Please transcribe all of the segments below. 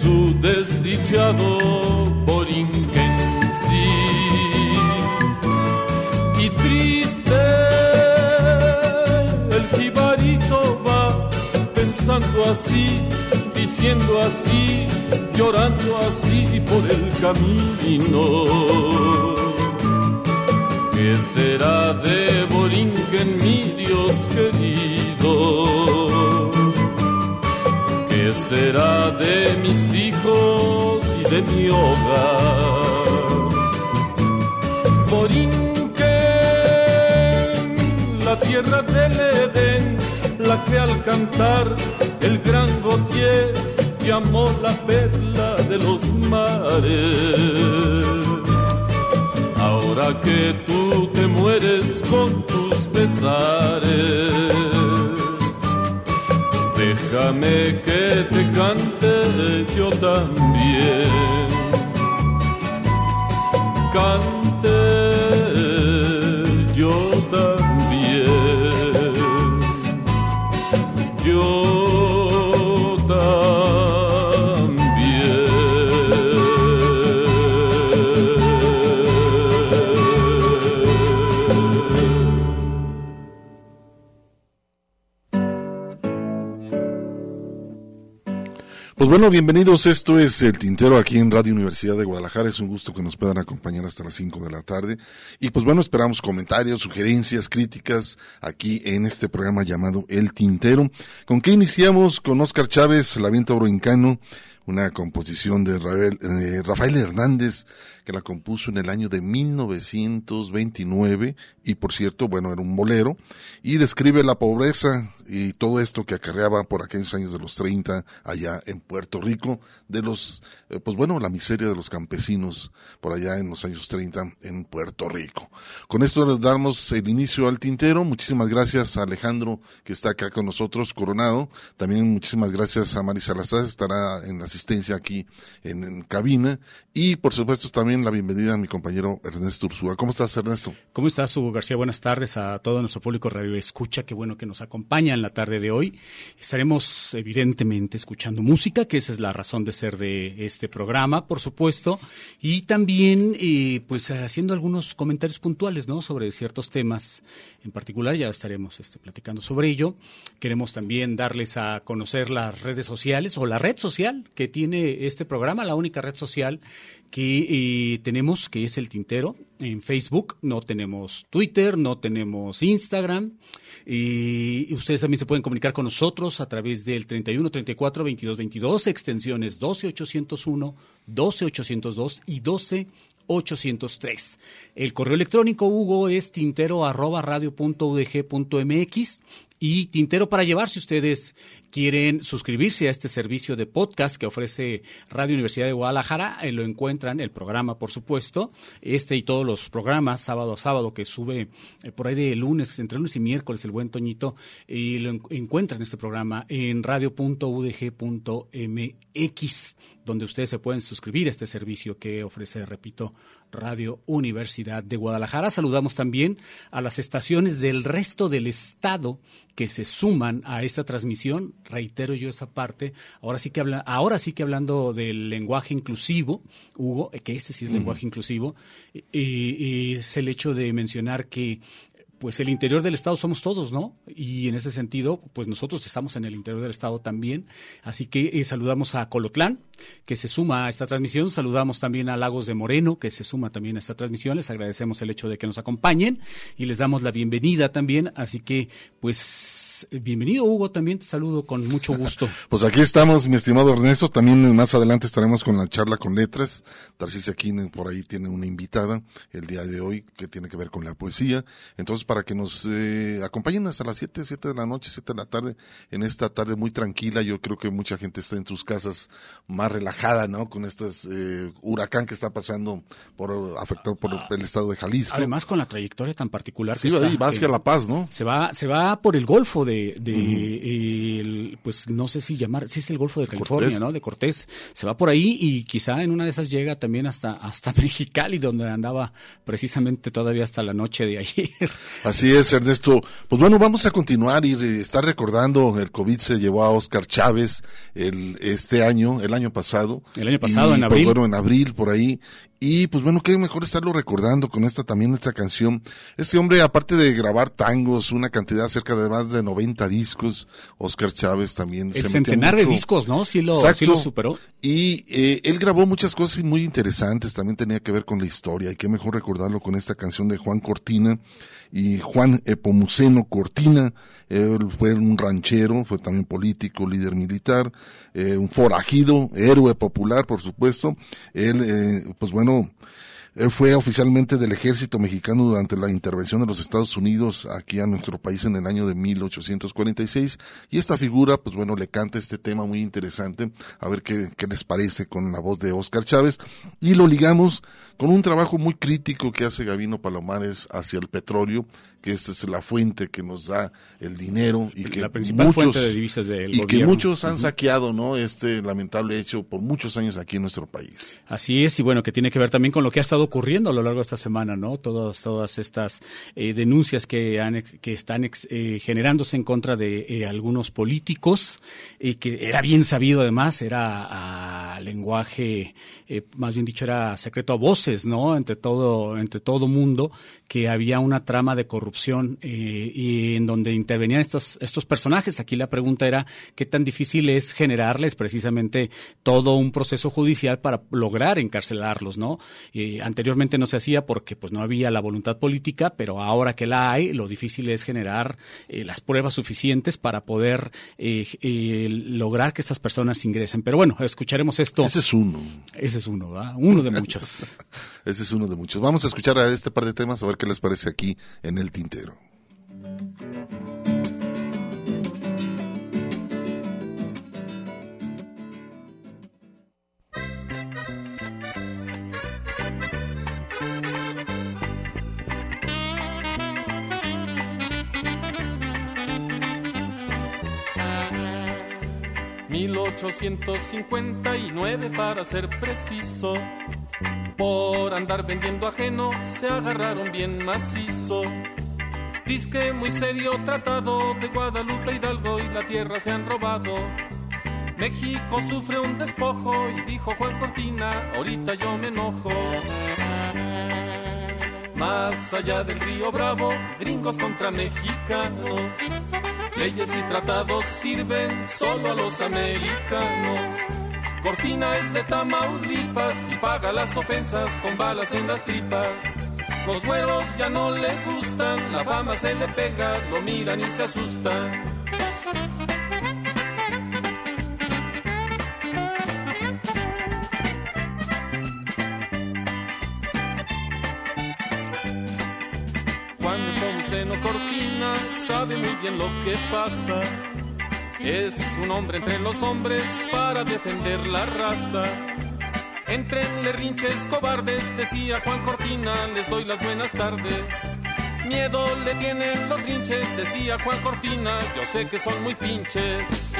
Su desdichado Borinquen, sí, y triste el jibarito va pensando así, diciendo así, llorando así por el camino. ¿Qué será de Borinquen, mi Dios querido? Será de mis hijos y de mi hogar? Borinquen, la tierra del Edén, la que al cantar el gran Gautier llamó la perla de los mares. Ahora que tú te mueres con tus pesares, déjame que te cante yo también. Cante Pues bueno, bienvenidos. Esto es El Tintero aquí en Radio Universidad de Guadalajara. Es un gusto que nos puedan acompañar hasta las 5 de la tarde. Y pues bueno, esperamos comentarios, sugerencias, críticas aquí en este programa llamado El Tintero. ¿Con qué iniciamos? Con Oscar Chávez, La Viento Broincano, una composición de eh, Rafael Hernández que la compuso en el año de 1929 y por cierto, bueno, era un bolero y describe la pobreza y todo esto que acarreaba por aquellos años de los 30 allá en Puerto Rico, de los, eh, pues bueno, la miseria de los campesinos por allá en los años 30 en Puerto Rico. Con esto le damos el inicio al tintero. Muchísimas gracias a Alejandro que está acá con nosotros, Coronado. También muchísimas gracias a Mari Salazar, estará en asistencia aquí en cabina. Y por supuesto también la bienvenida a mi compañero Ernesto Ursúa. ¿Cómo estás, Ernesto? ¿Cómo estás, Hugo García? Buenas tardes a todo nuestro público Radio Escucha. Qué bueno que nos acompaña en la tarde de hoy. Estaremos, evidentemente, escuchando música, que esa es la razón de ser de este programa, por supuesto, y también, eh, pues, haciendo algunos comentarios puntuales, ¿no? Sobre ciertos temas en particular. Ya estaremos este, platicando sobre ello. Queremos también darles a conocer las redes sociales o la red social que tiene este programa, la única red social que eh, tenemos, que es el Tintero, en Facebook, no tenemos Twitter, no tenemos Instagram, y ustedes también se pueden comunicar con nosotros a través del 31 34 22 22, extensiones 12 801, 12 802 y 12 803. El correo electrónico, Hugo, es tintero arroba radio punto punto mx y Tintero para llevar si ustedes quieren suscribirse a este servicio de podcast que ofrece Radio Universidad de Guadalajara. Eh, lo encuentran, el programa por supuesto, este y todos los programas sábado a sábado que sube eh, por ahí de lunes, entre lunes y miércoles el buen Toñito, y lo encuentran este programa en radio.udg.mx donde ustedes se pueden suscribir a este servicio que ofrece, repito, Radio Universidad de Guadalajara. Saludamos también a las estaciones del resto del estado que se suman a esta transmisión. Reitero yo esa parte. Ahora sí que habla, ahora sí que hablando del lenguaje inclusivo, Hugo, que ese sí es lenguaje inclusivo, y, es el hecho de mencionar que pues el interior del Estado somos todos, ¿no? Y en ese sentido, pues nosotros estamos en el interior del Estado también. Así que eh, saludamos a Colotlán, que se suma a esta transmisión. Saludamos también a Lagos de Moreno, que se suma también a esta transmisión. Les agradecemos el hecho de que nos acompañen y les damos la bienvenida también. Así que, pues, bienvenido, Hugo. También te saludo con mucho gusto. pues aquí estamos, mi estimado Ernesto. También más adelante estaremos con la charla con letras. Tarcísio aquí por ahí tiene una invitada el día de hoy que tiene que ver con la poesía. Entonces, para que nos eh, acompañen hasta las 7, 7 de la noche, 7 de la tarde, en esta tarde muy tranquila. Yo creo que mucha gente está en sus casas más relajada, ¿no? Con este huracán que está pasando por afectado por el estado de Jalisco. Además, con la trayectoria tan particular que sí, va hacia La Paz, ¿no? Se va, se va por el Golfo de, de pues no sé si llamar, si es el Golfo de California, ¿no? De Cortés. Se va por ahí y quizá en una de esas llega también hasta, hasta Mexicali, donde andaba precisamente todavía hasta la noche de ayer. Así es, Ernesto. Pues bueno, vamos a continuar y estar recordando, el COVID se llevó a Oscar Chávez el, este año, el año pasado. El año pasado, en pues abril. bueno, en abril, por ahí. Y pues bueno, qué mejor estarlo recordando con esta también, esta canción. Este hombre, aparte de grabar tangos, una cantidad cerca de más de 90 discos, Oscar Chávez también. El centenar de discos, ¿no? Sí lo, sí lo superó. Y eh, él grabó muchas cosas muy interesantes, también tenía que ver con la historia. Y qué mejor recordarlo con esta canción de Juan Cortina y Juan Epomuceno Cortina. Él fue un ranchero, fue también político, líder militar, eh, un forajido, héroe popular, por supuesto. Él, eh, pues bueno, él fue oficialmente del ejército mexicano durante la intervención de los Estados Unidos aquí a nuestro país en el año de 1846 y esta figura, pues bueno, le canta este tema muy interesante, a ver qué, qué les parece con la voz de Oscar Chávez y lo ligamos con un trabajo muy crítico que hace Gavino Palomares hacia el petróleo, que esta es la fuente que nos da el dinero y que la principal muchos, fuente de divisas del y que muchos han saqueado, ¿no? Este lamentable hecho por muchos años aquí en nuestro país. Así es y bueno que tiene que ver también con lo que ha estado ocurriendo a lo largo de esta semana, ¿no? Todas todas estas eh, denuncias que han que están eh, generándose en contra de eh, algunos políticos y que era bien sabido además era lenguaje, eh, más bien dicho, era secreto a voces, ¿no? Entre todo, entre todo mundo, que había una trama de corrupción eh, y en donde intervenían estos, estos personajes. Aquí la pregunta era qué tan difícil es generarles precisamente todo un proceso judicial para lograr encarcelarlos, ¿no? anteriormente no se hacía porque pues no había la voluntad política, pero ahora que la hay, lo difícil es generar eh, las pruebas suficientes para poder eh, lograr que estas personas ingresen. Pero bueno, escucharemos esto. Ese es uno. Ese es uno, ¿verdad? Uno de muchos. Ese es uno de muchos. Vamos a escuchar a este par de temas, a ver qué les parece aquí en el tintero. 1859 para ser preciso. Por andar vendiendo ajeno se agarraron bien macizo. Disque muy serio tratado de Guadalupe Hidalgo y la tierra se han robado. México sufre un despojo y dijo Juan Cortina, ahorita yo me enojo. Más allá del río Bravo, gringos contra mexicanos Leyes y tratados sirven solo a los americanos. Cortina es de Tamaulipas y paga las ofensas con balas en las tripas. Los güeros ya no le gustan, la fama se le pega, lo miran y se asustan. Cortina sabe muy bien lo que pasa. Es un hombre entre los hombres para defender la raza. Entrenle rinches cobardes, decía Juan Cortina, les doy las buenas tardes. Miedo le tienen los rinches, decía Juan Cortina, yo sé que son muy pinches.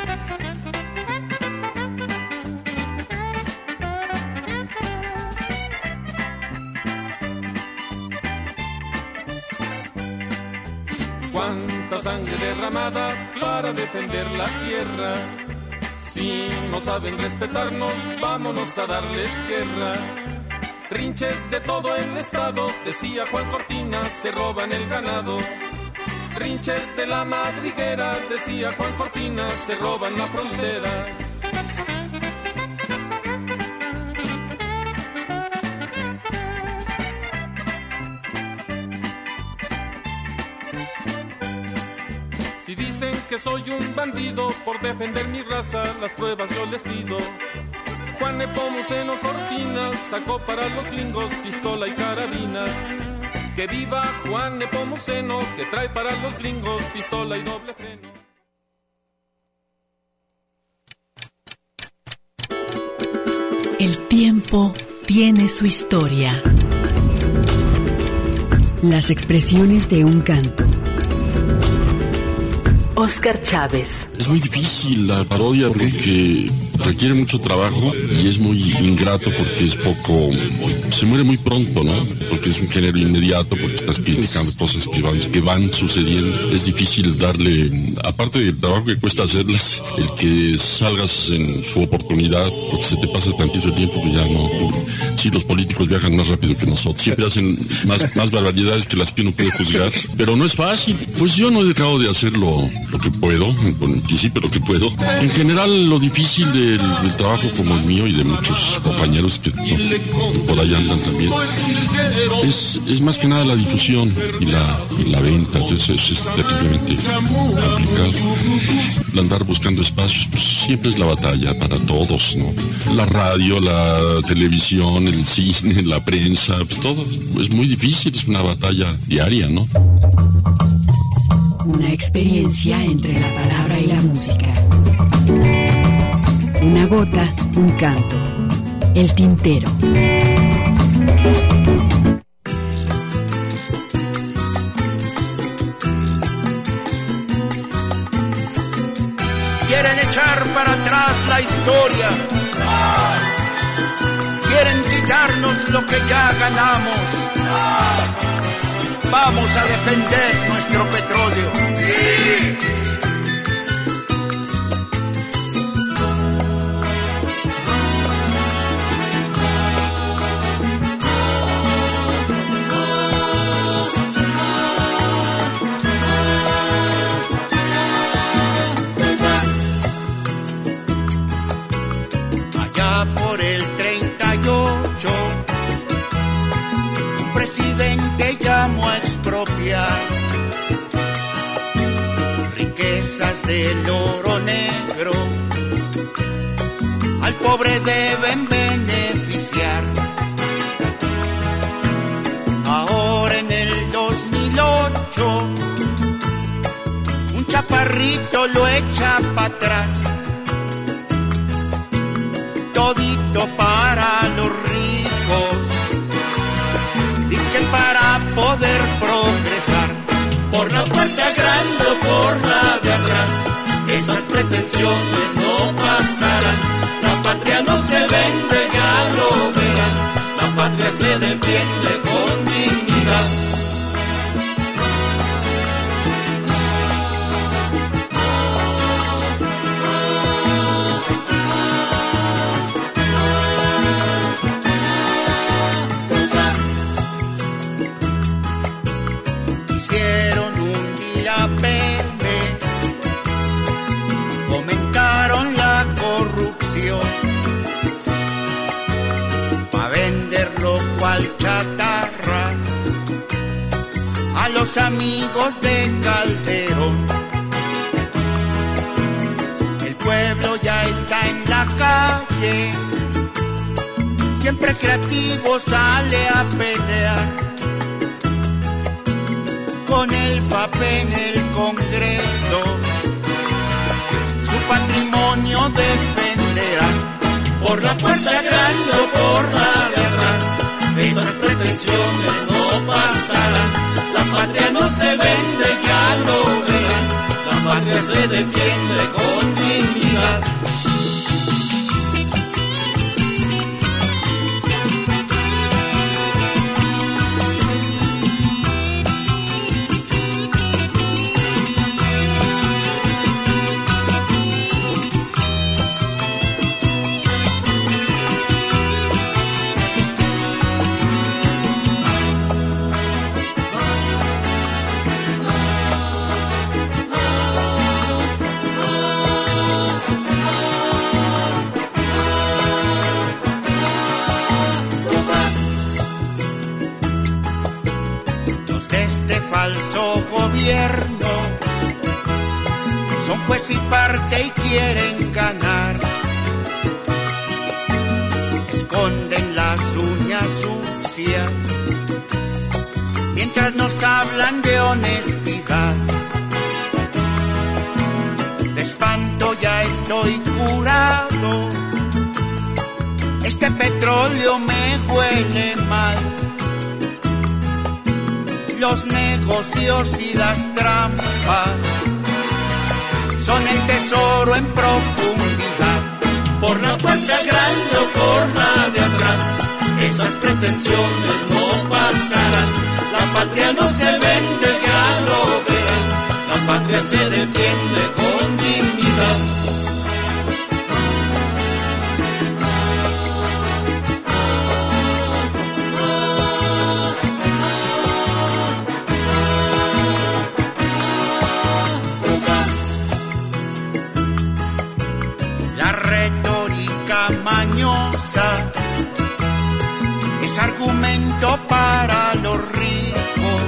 Sangre derramada para defender la tierra. Si no saben respetarnos, vámonos a darles guerra. Rinches de todo el estado, decía Juan Cortina, se roban el ganado. Rinches de la madriguera, decía Juan Cortina, se roban la frontera. Que soy un bandido por defender mi raza, las pruebas yo les pido. Juan Nepomuceno Cortina sacó para los gringos pistola y carabina. Que viva Juan Nepomuceno que trae para los gringos pistola y doble freno. El tiempo tiene su historia. Las expresiones de un canto Oscar Chávez. Es muy difícil la parodia porque requiere mucho trabajo y es muy ingrato porque es poco, se muere muy pronto, ¿no? Porque es un género inmediato, porque estás criticando cosas que van, que van sucediendo. Es difícil darle, aparte del trabajo que cuesta hacerlas, el que salgas en su oportunidad, porque se te pasa tantito tiempo que ya no. Sí, los políticos viajan más rápido que nosotros. Siempre hacen más, más barbaridades que las que uno puede juzgar. Pero no es fácil. Pues yo no he dejado de hacerlo lo que puedo, en principio lo que puedo. En general, lo difícil del, trabajo como el mío y de muchos compañeros que, por ahí andan también, es, es, más que nada la difusión y la, la venta. Entonces es, terriblemente complicado. Andar buscando espacios, pues siempre es la batalla para todos, ¿no? La radio, la televisión, el cine, la prensa, pues todo es muy difícil, es una batalla diaria, ¿no? Una experiencia entre la palabra y la música. Una gota, un canto. El tintero. Quieren echar para atrás la historia. Quieren quitarnos lo que ya ganamos Vamos a defender nuestro petróleo. Del oro negro. Al pobre deben beneficiar. Ahora en el 2008, un chaparrito lo echa para atrás todito para los ricos. Dice para poder por la puerta grande o por la de atrás, esas pretensiones no pasarán. La patria no se vende, ya lo verán. La patria se defiende con amigos de Calderón. El pueblo ya está en la calle, siempre creativo sale a pelear con el FAPE en el Congreso. Su patrimonio defenderá por la puerta grande o por la de atrás. Esas pretensiones no pasarán. La patria no se vende, ya lo verán. La patria se defiende con dignidad. Este falso gobierno son juez y parte y quieren ganar. Esconden las uñas sucias mientras nos hablan de honestidad. De espanto ya estoy curado. Este petróleo me huele mal los negocios y las trampas son el tesoro en profundidad. Por la puerta grande o por la de atrás, esas pretensiones no pasarán. La patria no se vende, ya lo verán. La patria se defiende con dignidad. Es argumento para los ricos.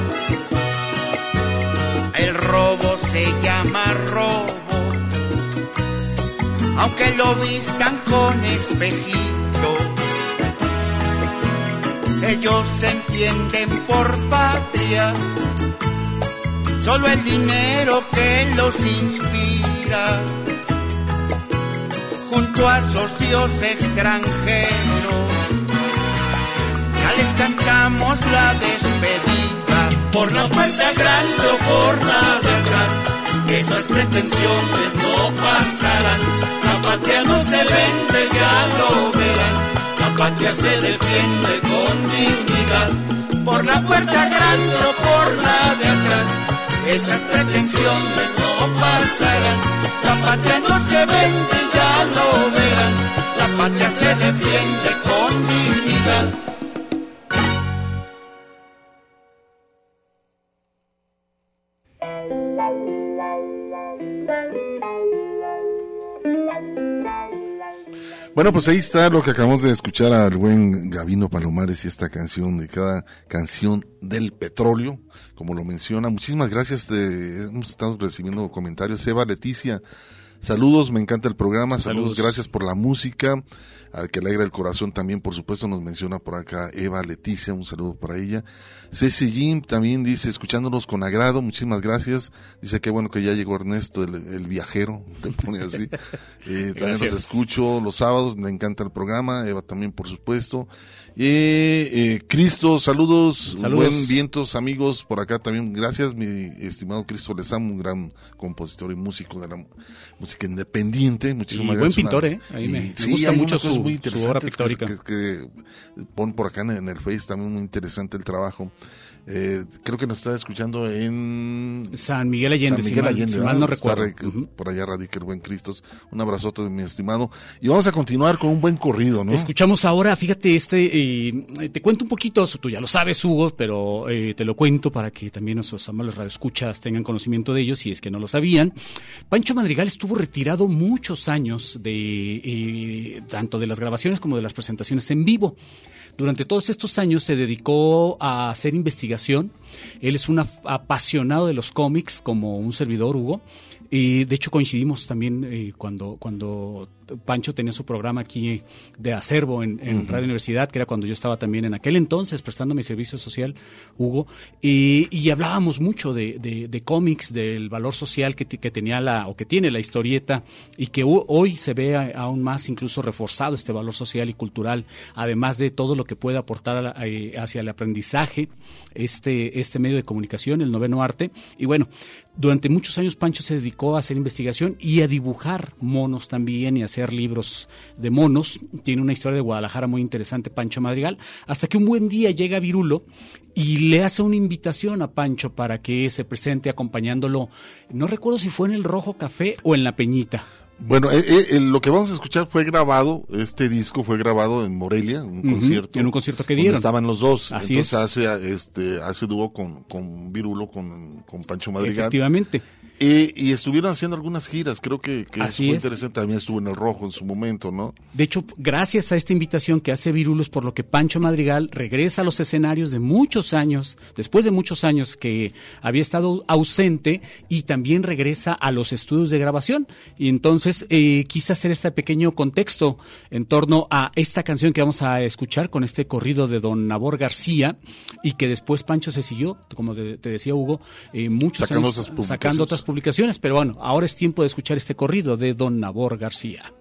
El robo se llama robo, aunque lo vistan con espejitos. Ellos se entienden por patria, solo el dinero que los inspira junto a socios extranjeros. Ya les cantamos la despedida. Por la puerta grande o por la de atrás, esas pretensiones no pasarán. La patria no se vende, ya lo verán. La patria se defiende con dignidad. Por la puerta grande o por la de atrás, esas pretensiones no pasarán. La patria no se vende, verán. La patria se defiende con dignidad. Bueno, pues ahí está lo que acabamos de escuchar al buen Gavino Palomares y esta canción de cada canción del petróleo, como lo menciona. Muchísimas gracias. De, recibiendo comentarios. Eva Leticia, saludos, me encanta el programa. Saludos, gracias por la música al que alegra el corazón también, por supuesto, nos menciona por acá Eva Leticia, un saludo para ella. Ceci Jim también dice, escuchándonos con agrado, muchísimas gracias. Dice que bueno que ya llegó Ernesto, el, viajero, te pone así. Eh, también los escucho los sábados, me encanta el programa, Eva también, por supuesto. Eh, Cristo, saludos, buen vientos amigos por acá también. Gracias, mi estimado Cristo Lezam, un gran compositor y músico de la música independiente. Muchísimas y Buen pintor, ¿eh? Ahí me, gusta mucho su, muy obra pictórica. Que, que, pon por acá en el Face también muy interesante el trabajo. Eh, creo que nos está escuchando en San Miguel Allende, San Miguel Allende, si mal, no recuerdo. Por allá radica el buen Cristos. Un abrazote, mi estimado. Y vamos a continuar con un buen corrido, ¿no? Escuchamos ahora, fíjate, este, eh, te cuento un poquito, tú ya lo sabes, Hugo, pero eh, te lo cuento para que también nuestros amables radioescuchas tengan conocimiento de ellos, si es que no lo sabían. Pancho Madrigal estuvo retirado muchos años de tanto de las grabaciones como de las presentaciones en vivo. Durante todos estos años se dedicó a hacer investigación. Él es un apasionado de los cómics, como un servidor, Hugo. Y de hecho coincidimos también eh, cuando, cuando Pancho tenía su programa aquí de acervo en, Radio Universidad, que era cuando yo estaba también en aquel entonces prestando mi servicio social, Hugo, y, hablábamos mucho de, cómics, del valor social que, tenía la, o que tiene la historieta, y que hoy se ve aún más incluso reforzado este valor social y cultural, además de todo lo que puede aportar eh, hacia el aprendizaje este, este medio de comunicación, el noveno arte. Y bueno, durante muchos años Pancho se dedicó a hacer investigación y a dibujar monos también y a hacer libros de monos. Tiene una historia de Guadalajara muy interesante, Pancho Madrigal. Hasta que un buen día llega Virulo y le hace una invitación a Pancho para que se presente acompañándolo. No recuerdo si fue en el Rojo Café o en la Peñita. Bueno, eh, eh, lo que vamos a escuchar fue grabado, este disco fue grabado en Morelia, en un concierto. En un concierto que dieron. Estaban los dos. Entonces hace, este, hace dúo con, con Virulo, con, con Pancho Madrigal. Efectivamente. Y, estuvieron haciendo algunas giras, creo que, es muy interesante. También estuvo en el Rojo en su momento, ¿no? De hecho, gracias a esta invitación que hace Virulos, por lo que Pancho Madrigal regresa a los escenarios de muchos años, después de muchos años que había estado ausente, y también regresa a los estudios de grabación. Y entonces eh, quise hacer este pequeño contexto en torno a esta canción que vamos a escuchar con este corrido de don Nabor García, y que después Pancho se siguió, como te decía Hugo, eh, muchos años sacando otras publicaciones, pero bueno, ahora es tiempo de escuchar este corrido de Don Nabor García.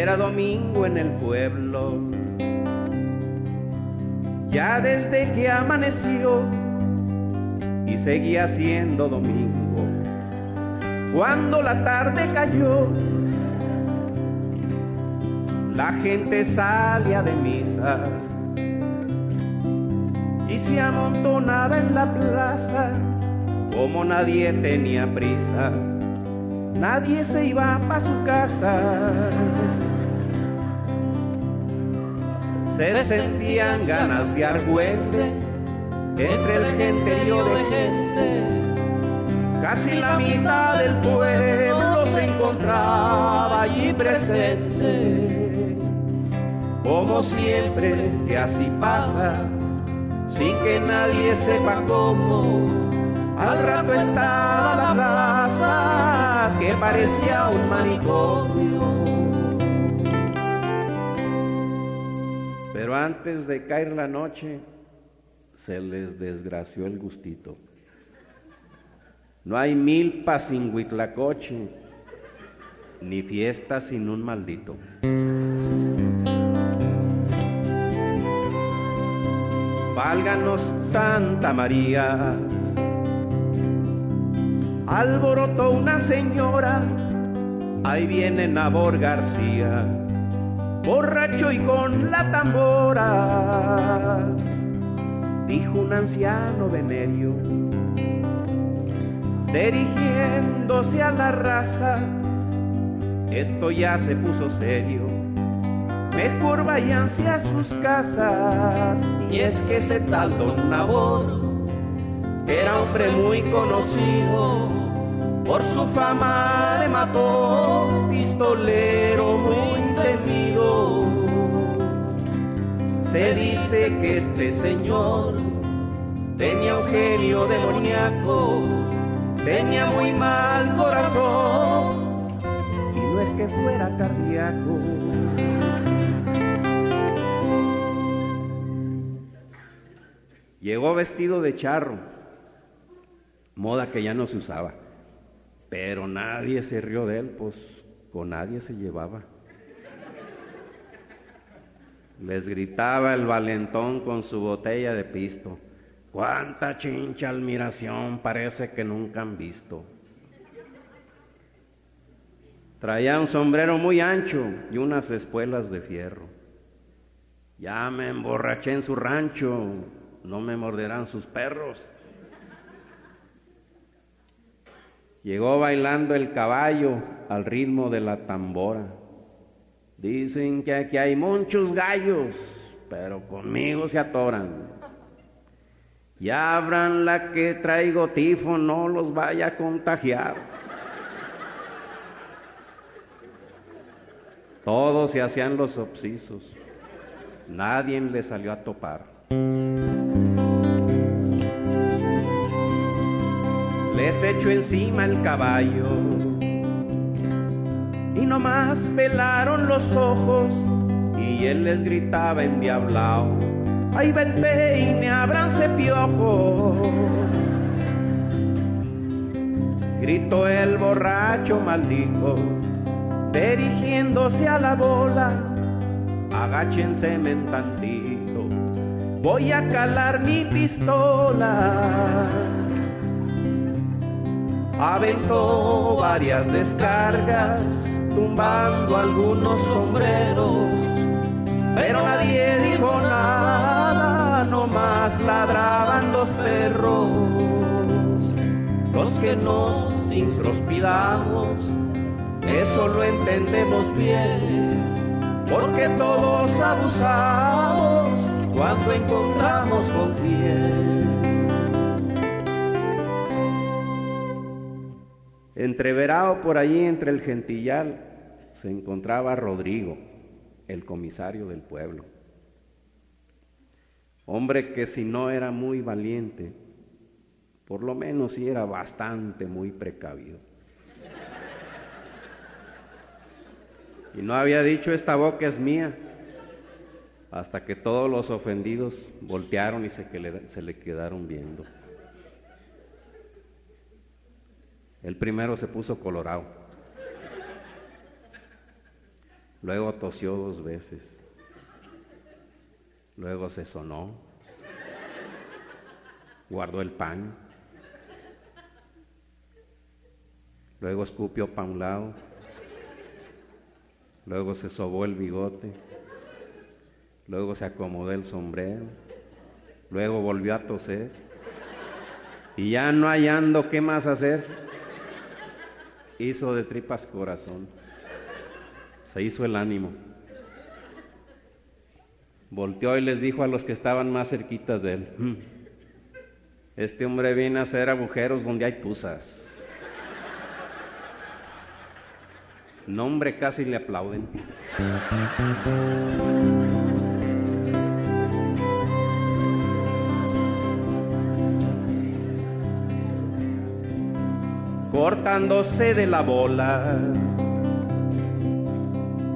Era domingo en el pueblo ya desde que amaneció y seguía siendo domingo. Cuando la tarde cayó, la gente salía de misa y se amontonaba en la plaza como nadie tenía prisa. Nadie se iba para su casa se sentían ganas de argüente entre el genterío de gente. Casi la mitad del pueblo se encontraba allí presente. Como siempre que así pasa, sin que nadie sepa cómo, al rato estaba la plaza que parecía un manicomio Pero antes de caer la noche, se les desgració el gustito. No hay milpa sin huitlacoche, ni fiesta sin un maldito. Válganos Santa María, alborotó una señora, ahí viene Nabor García borracho y con la tambora, dijo un anciano venerio, dirigiéndose a la raza. Esto ya se puso serio. Mejor váyanse a sus casas. Y es que ese tal Don Nabor era hombre muy conocido por su fama de mató, pistolero muy temido. Se dice que este señor tenía un genio demoníaco, tenía muy mal corazón y no es que fuera cardíaco. Llegó vestido de charro, moda que ya no se usaba, pero nadie se rió de él, pues con nadie se llevaba. Les gritaba el valentón con su botella de pisto. Cuánta chincha admiración parece que nunca han visto. Traía un sombrero muy ancho y unas espuelas de fierro. Ya me emborraché en su rancho, no me morderán sus perros. Llegó bailando el caballo al ritmo de la tambora. Dicen que aquí hay muchos gallos, pero conmigo se atoran. Y abran la que traigo tifo, no los vaya a contagiar. Todos se hacían los obsisos. Nadie le salió a topar. Les encima el caballo y nomás pelaron los ojos y él les gritaba endiablao, ay va el peine, abranse piojo. Gritó el borracho maldito, dirigiéndose a la bola, agáchense tantito, voy a calar mi pistola. Aventó varias descargas tumbando algunos sombreros, pero nadie dijo nada, nomás ladraban los perros. Los que nos introspidamos, eso lo entendemos bien, porque todos abusamos cuando encontramos con fiel. Entreverado por allí entre el gentillal se encontraba Rodrigo, el comisario del pueblo. Hombre que si no era muy valiente, por lo menos sí era bastante muy precavido. Y no había dicho esta boca es mía, hasta que todos los ofendidos voltearon y se, se le quedaron viendo. El primero se puso colorado. Luego tosió dos veces. Luego se sonó. Guardó el pan. Luego escupió para un lado. Luego se sobó el bigote. Luego se acomodó el sombrero. Luego volvió a toser. Y ya no hallando qué más hacer, hizo de tripas corazón, se hizo el ánimo. Volteó y les dijo a los que estaban más cerquitas de él, hmm, este hombre viene a hacer agujeros donde hay tuzas. Nombre casi le aplauden. Cortándose de la bola.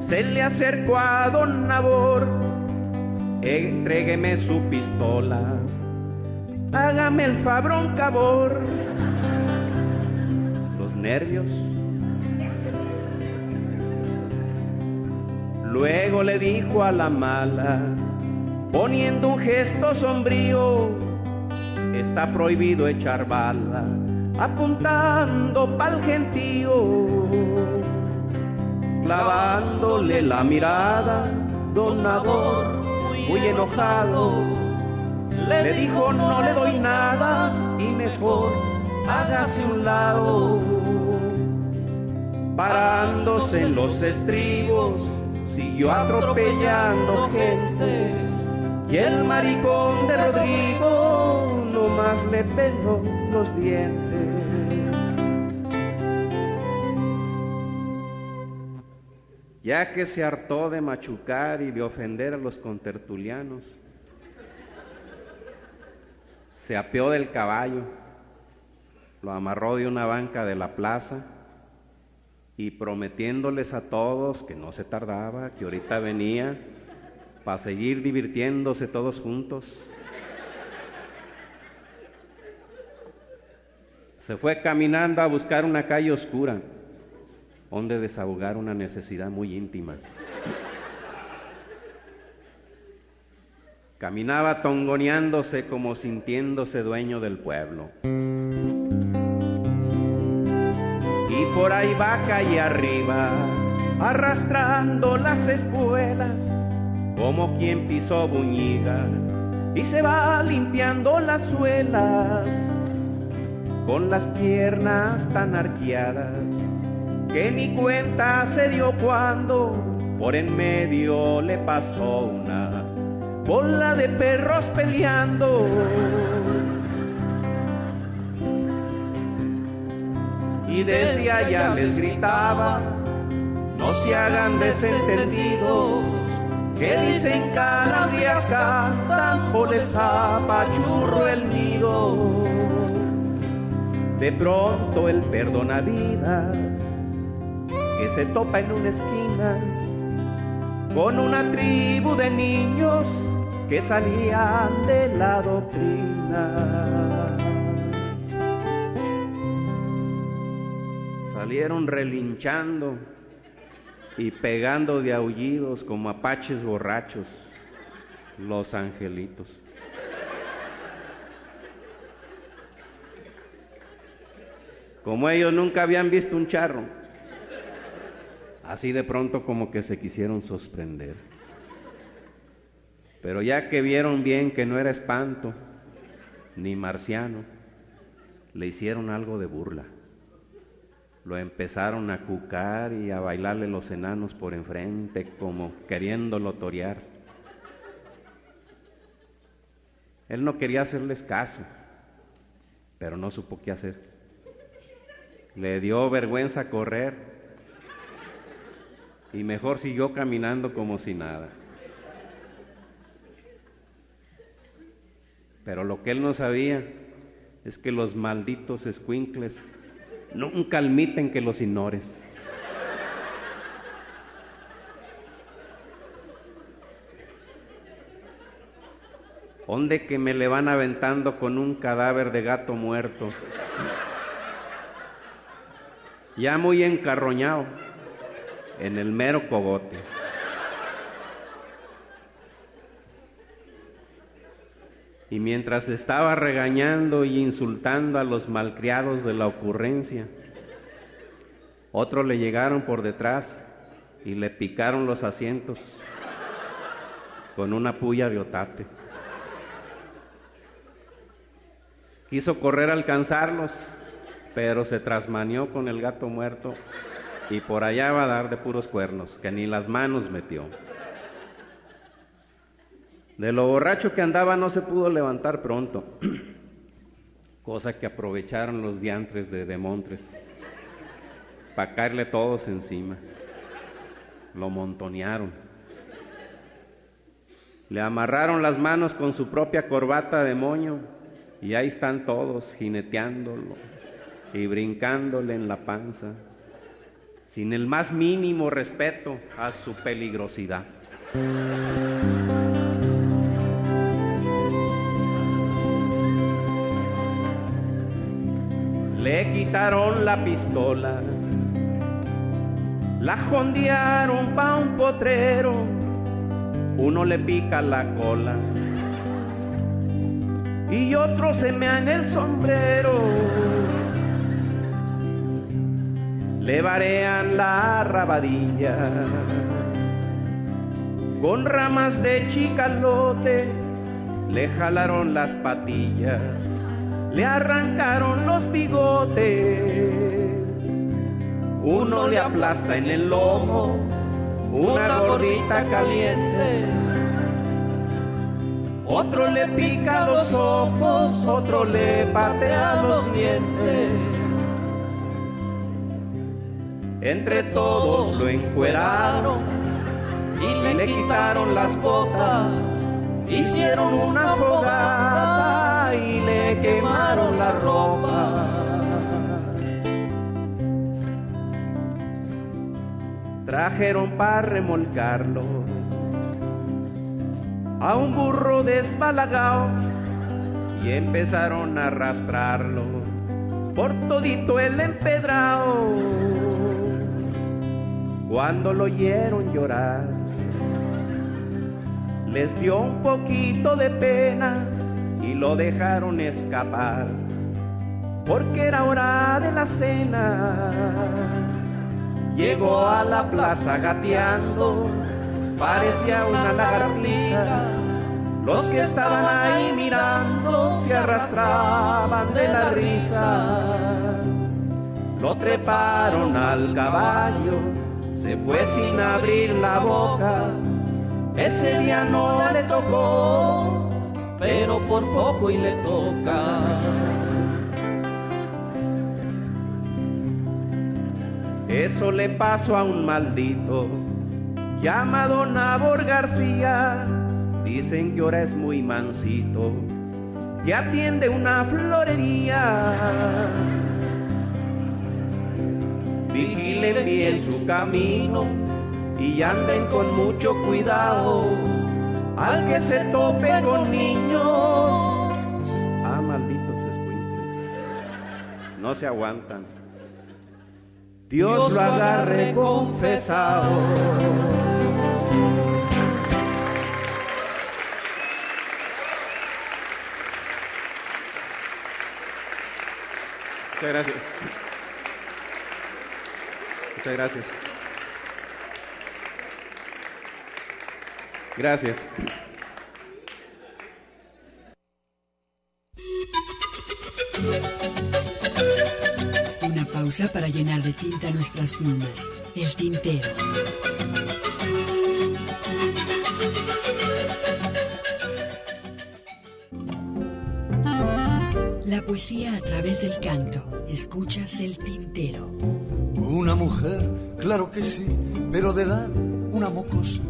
Se le acercó a don Nabor, entrégueme su pistola, hágame el fabrón cabor. Los nervios. Luego le dijo a la mala, poniendo un gesto sombrío, está prohibido echar bala apuntando pa'l gentío, clavándole la mirada, donador, muy enojado, le dijo no le doy nada y mejor hágase un lado, parándose en los estribos, siguió atropellando gente. Y el maricón de Rodrigo no más le peló los dientes. Ya que se hartó de machucar y de ofender a los contertulianos, se apeó del caballo, lo amarró de una banca de la plaza y prometiéndoles a todos que no se tardaba, que ahorita venía para seguir divirtiéndose todos juntos. Se fue caminando a buscar una calle oscura donde desahogar una necesidad muy íntima. Caminaba tongoneándose como sintiéndose dueño del pueblo. Y por ahí va calle arriba, arrastrando las espuelas, como quien pisó buñiga, y se va limpiando las suelas, con las piernas tan arqueadas, que ni cuenta se dio cuando por en medio le pasó una bola de perros peleando. Y desde allá les gritaba, no se hagan desentendidos, que dicen de acá, o les apachurro el nido. De pronto el perdonavidas, que se topa en una esquina, con una tribu de niños que salían de la doctrina. Salieron relinchando y pegando de aullidos como apaches borrachos los angelitos. Como ellos nunca habían visto un charro, así de pronto como que se quisieron sorprender. Pero ya que vieron bien que no era espanto ni marciano, le hicieron algo de burla. Lo empezaron a cucar y a bailarle los enanos por enfrente como queriéndolo torear. Él no quería hacerles caso, pero no supo qué hacer. Le dio vergüenza correr y mejor siguió caminando como si nada. Pero lo que él no sabía es que los malditos escuincles nunca admiten que los ignores. ¿Dónde que me le van aventando con un cadáver de gato muerto? Ya muy encarroñado en el mero cogote. Y mientras estaba regañando y insultando a los malcriados de la ocurrencia, otros le llegaron por detrás y le picaron los asientos con una puya de otate. Quiso correr a alcanzarlos, pero se trasmaneó con el gato muerto y por allá va a dar de puros cuernos, que ni las manos metió. De lo borracho que andaba no se pudo levantar pronto, cosa que aprovecharon los diantres de Demontres para caerle todos encima. Lo montonearon. Le amarraron las manos con su propia corbata de moño y ahí están todos jineteándolo y brincándole en la panza, sin el más mínimo respeto a su peligrosidad. Le quitaron la pistola, la jondearon pa' un potrero, uno le pica la cola y otro se mea en el sombrero. Le varean la rabadilla con ramas de chicalote, le jalaron las patillas le arrancaron los bigotes. Uno le aplasta en el lomo una gordita caliente. Otro le pica los ojos, otro le patea los dientes. Entre todos lo encueraron y le quitaron las botas. Hicieron una fogata y le quemaron la ropa. Trajeron para remolcarlo a un burro desbalagao y empezaron a arrastrarlo por todito el empedrado. Cuando lo oyeron llorar, les dio un poquito de pena y lo dejaron escapar, porque era hora de la cena. Llegó a la plaza gateando parecía una lagartija. Los que estaban ahí mirando se arrastraban de la risa. Lo treparon al caballo, se fue sin abrir la boca. Ese día no le tocó, pero por poco y le toca. Eso le pasó a un maldito llamado Nabor García. Dicen que ahora es muy mansito, que atiende una florería. Vigilen bien su camino y anden con mucho cuidado al que se tope con niños. Ah, malditos escuincles, no se aguantan. Dios, lo agarre confesado. Muchas gracias. Muchas gracias. Gracias. Una pausa para llenar de tinta nuestras plumas. El tintero. La poesía a través del canto. Escuchas el tintero. Una mujer, claro que sí, pero de edad una mocosa.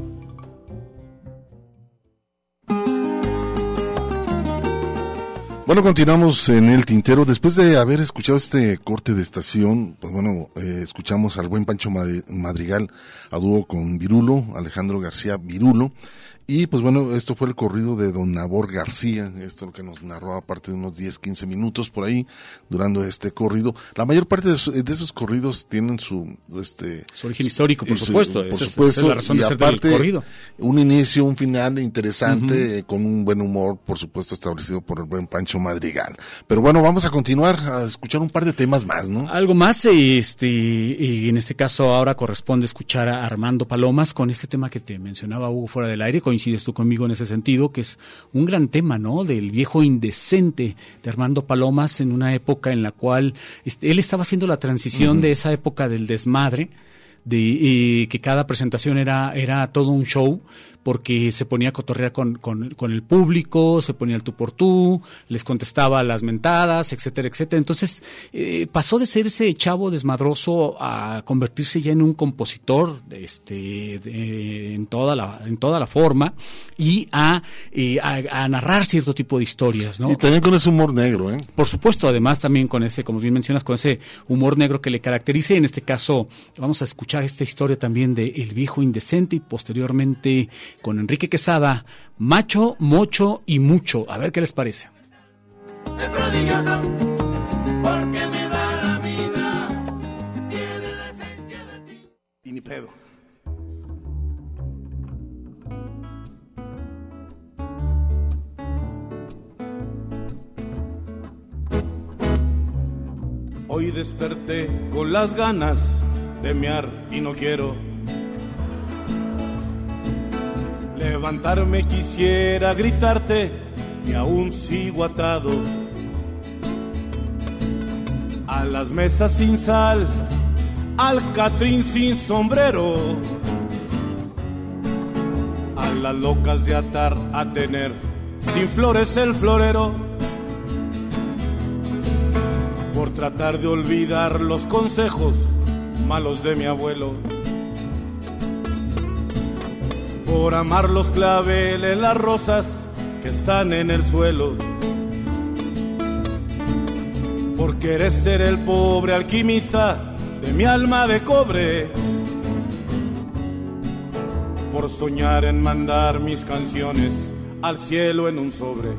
Bueno, continuamos en el tintero. Después de haber escuchado este corte de estación, pues bueno, eh, escuchamos al buen Pancho Madrigal a dúo con Virulo, Alejandro García Virulo. Y pues bueno, esto fue el corrido de don Nabor García, esto lo que nos narró aparte de unos 10, 15 minutos por ahí, durando este corrido. La mayor parte de, esos corridos tienen su... Este, su origen histórico, por su, supuesto. Por supuesto, es la razón y de ser aparte, del corrido. un inicio, un final interesante, eh, con un buen humor, por supuesto, establecido por el buen Pancho Madrigal. Pero bueno, vamos a continuar a escuchar un par de temas más, ¿no? Algo más, este, y en este caso ahora corresponde escuchar a Armando Palomas con este tema que te mencionaba Hugo fuera del aire, coincides tú conmigo en ese sentido, que es un gran tema, ¿no? Del viejo indecente de Armando Palomas en una época en la cual este, él estaba haciendo la transición de esa época del desmadre, de y que cada presentación era, era todo un show, porque se ponía a cotorrear con, con, con, el público, se ponía el tú por tú, les contestaba las mentadas, etcétera, etcétera. Entonces eh, pasó de ser ese chavo desmadroso a convertirse ya en un compositor este, de, en, toda la, en toda la forma y a, eh, a, a, narrar cierto tipo de historias. ¿no? Y también con ese humor negro. ¿eh? Por supuesto, además también con ese, como bien mencionas, con ese humor negro que le caracteriza. En este caso vamos a escuchar esta historia también de El viejo indecente y posteriormente con Enrique Quesada, Macho, Mocho y Mucho. A ver qué les parece. De prodigioso, porque me da la vida, tiene la esencia de ti. Y ni pedo. Hoy desperté con las ganas de mear y no quiero levantarme quisiera gritarte que aún sigo atado A las mesas sin sal, al catrín sin sombrero, a las locas de atar a tener sin flores el florero, por tratar de olvidar los consejos malos de mi abuelo, por amar los claveles, las rosas que están en el suelo por querer ser el pobre alquimista de mi alma de cobre, por soñar en mandar mis canciones al cielo en un sobre.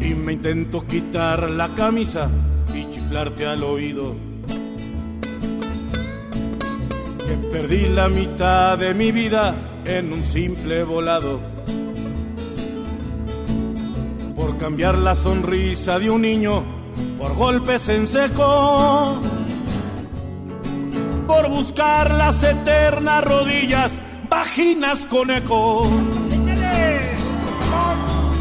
Y me intento quitar la camisa y chiflarte al oído. Que perdí la mitad de mi vida en un simple volado por cambiar la sonrisa de un niño por golpes en seco, por buscar las eternas rodillas, vaginas con eco,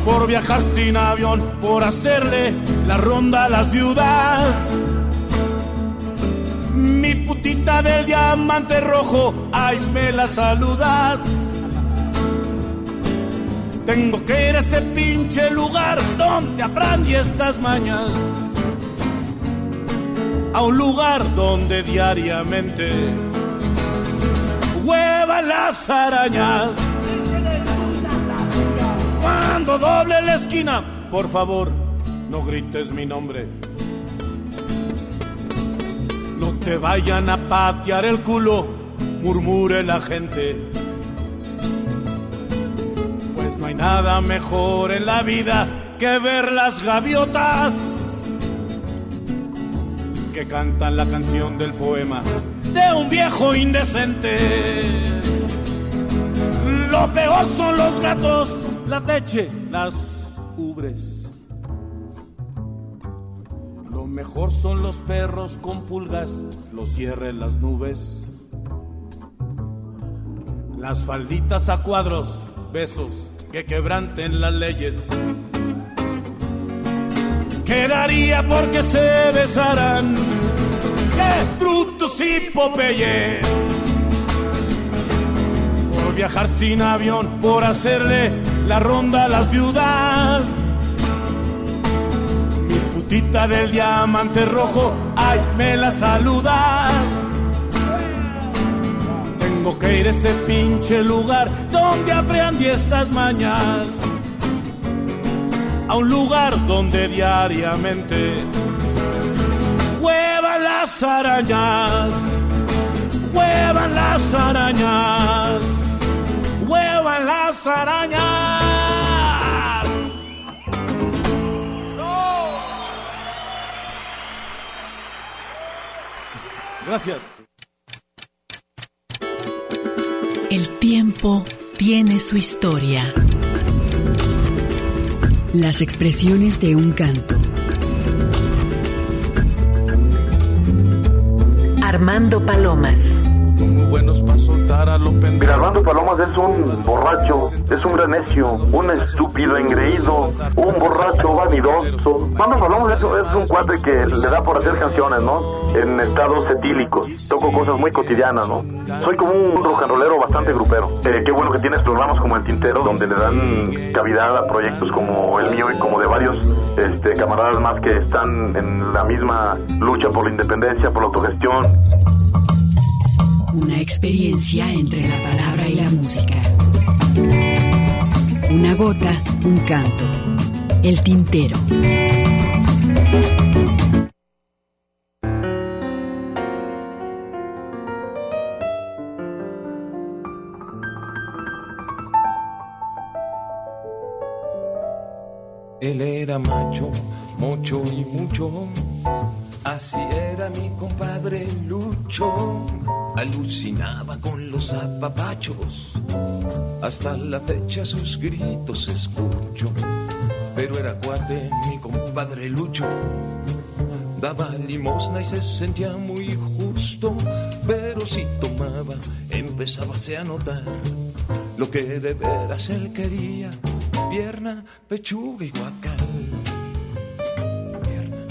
por viajar sin avión, por hacerle la ronda a las viudas. Mi putita del diamante rojo, ay, me la saludas tengo que ir a ese pinche lugar donde aprendí estas mañas. A un lugar donde diariamente huevan las arañas. Cuando doble la esquina, por favor, no grites mi nombre. Te vayan a patear el culo, murmure la gente no hay nada mejor en la vida que ver las gaviotas que cantan la canción del poema de un viejo indecente. Lo peor son los gatos, la leche, las ubres. Mejor son los perros con pulgas, los cierres las nubes. Las falditas a cuadros, besos que quebranten las leyes. Quedaría porque se que Brutus y Popeye. Por viajar sin avión, por hacerle la ronda a las viudas. Mi putita del diamante rojo, ay, me la saludas tengo que ir a ese pinche lugar donde aprendí estas mañas. A un lugar donde diariamente huevan las arañas, huevan las arañas, huevan las arañas. Gracias. El tiempo tiene su historia. Las expresiones de un canto. Armando Palomas Armando Palomas es un borracho, es un gran necio, un estúpido engreído, un borracho vanidoso. Armando Palomas es, es, un cuate que le da por hacer canciones, ¿no? En estados etílicos. Toco cosas muy cotidianas, ¿no? Soy como un rock and rollero bastante grupero. Eh, qué bueno que tienes programas como El Tintero, donde le dan cavidad a proyectos como el mío y como de varios este, camaradas más que están en la misma lucha por la independencia, por la autogestión. Una experiencia entre la palabra y la música. Una gota, un canto. El tintero. Él era macho, mucho y mucho. Así era mi compadre Lucho alucinaba con los apapachos. Hasta la fecha sus gritos escucho. Pero era cuate mi compadre Lucho. Daba limosna y se sentía muy justo. Pero si tomaba, empezaba a notar lo que de veras él quería: pierna, pechuga y guacal. Pierna,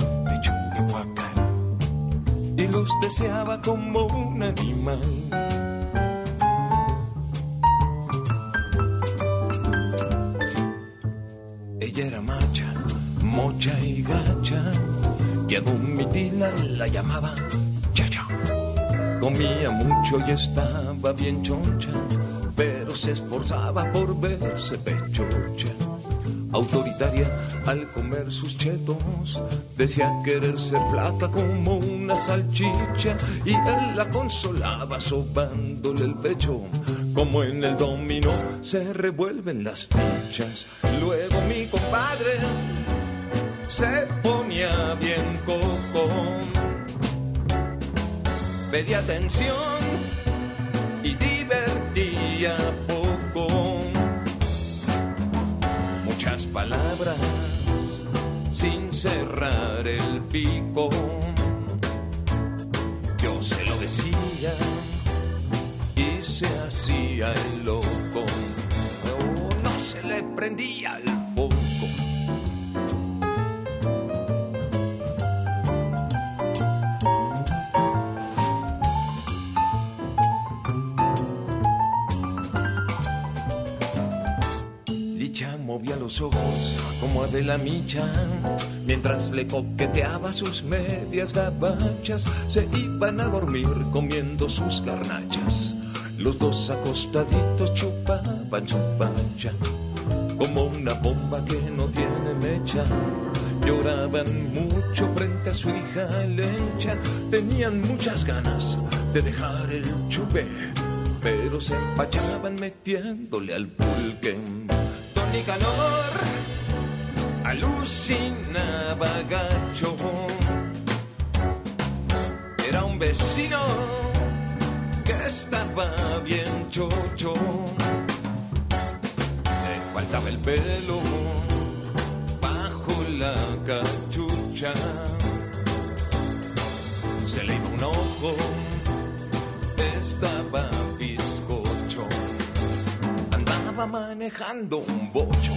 deseaba como un animal. Ella era macha, mocha y gacha, y a Domitila la llamaba chacha. Comía mucho y estaba bien choncha, pero se esforzaba por verse pechocha autoritaria al comer sus chetos. Decía querer ser flaca como una salchicha y él la consolaba sobándole el pecho. Como en el dominó se revuelven las fichas. Luego mi compadre se ponía bien coco. Pedía atención y divertía sin cerrar el pico. Yo se lo decía y se hacía el loco. No, no se le prendía el ojos como Adela Micha, mientras le coqueteaba sus medias gabachas, se iban a dormir comiendo sus garnachas. Los dos acostaditos chupaban su pancha, como una bomba que no tiene mecha. Lloraban mucho frente a su hija Lencha, tenían muchas ganas de dejar el chupé, pero se empachaban metiéndole al pulque calor alucinaba gacho. Era un vecino que estaba bien chocho. Le faltaba el pelo bajo la cachucha. Se le iba un ojo, estaba manejando un bocho.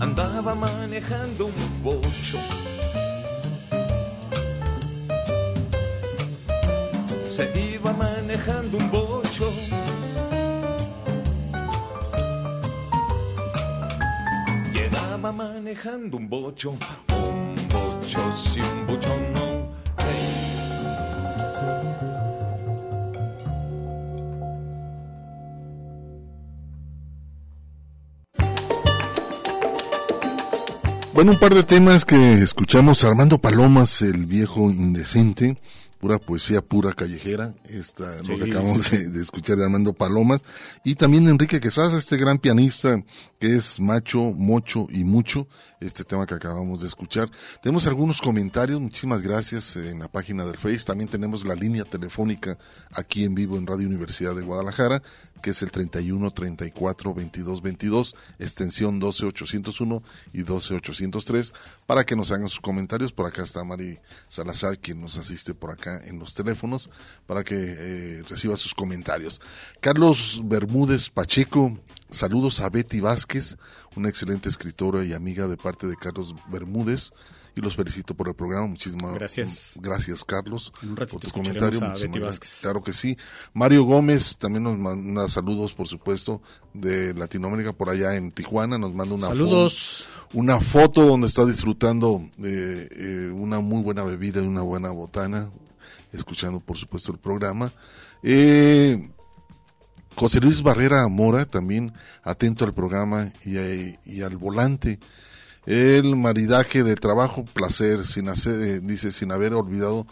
Andaba manejando un bocho. Se iba manejando un bocho. Llegaba manejando un bocho, un bocho, si un bocho Bueno, un par de temas que escuchamos. Armando Palomas, el viejo indecente, pura poesía, pura callejera. Esta, lo que acabamos de, escuchar de Armando Palomas. Y también Enrique Quesada, este gran pianista que es macho, mocho y mucho. Este tema que acabamos de escuchar. Tenemos algunos comentarios. Muchísimas gracias en la página del Face. También tenemos la línea telefónica aquí en vivo en Radio Universidad de Guadalajara que es el 31 34 22 22, extensión 12 801 y 12 803, para que nos hagan sus comentarios. Por acá está Mari Salazar, quien nos asiste por acá en los teléfonos, para que eh, reciba sus comentarios. Carlos Bermúdez Pacheco, saludos a Betty Vázquez, una excelente escritora y amiga de parte de Carlos Bermúdez y los felicito por el programa. Muchísimas gracias. Gracias, Carlos, por tu comentario. Claro que sí. Mario Gómez también nos manda saludos, por supuesto, de Latinoamérica por allá en Tijuana. Nos manda una saludos. Foto, una foto donde está disfrutando de eh, una muy buena bebida y una buena botana, escuchando, por supuesto, el programa. Eh, José Luis Barrera Mora, también atento al programa y, y al volante el maridaje de trabajo, placer, sin hacer, eh, dice, sin haber olvidado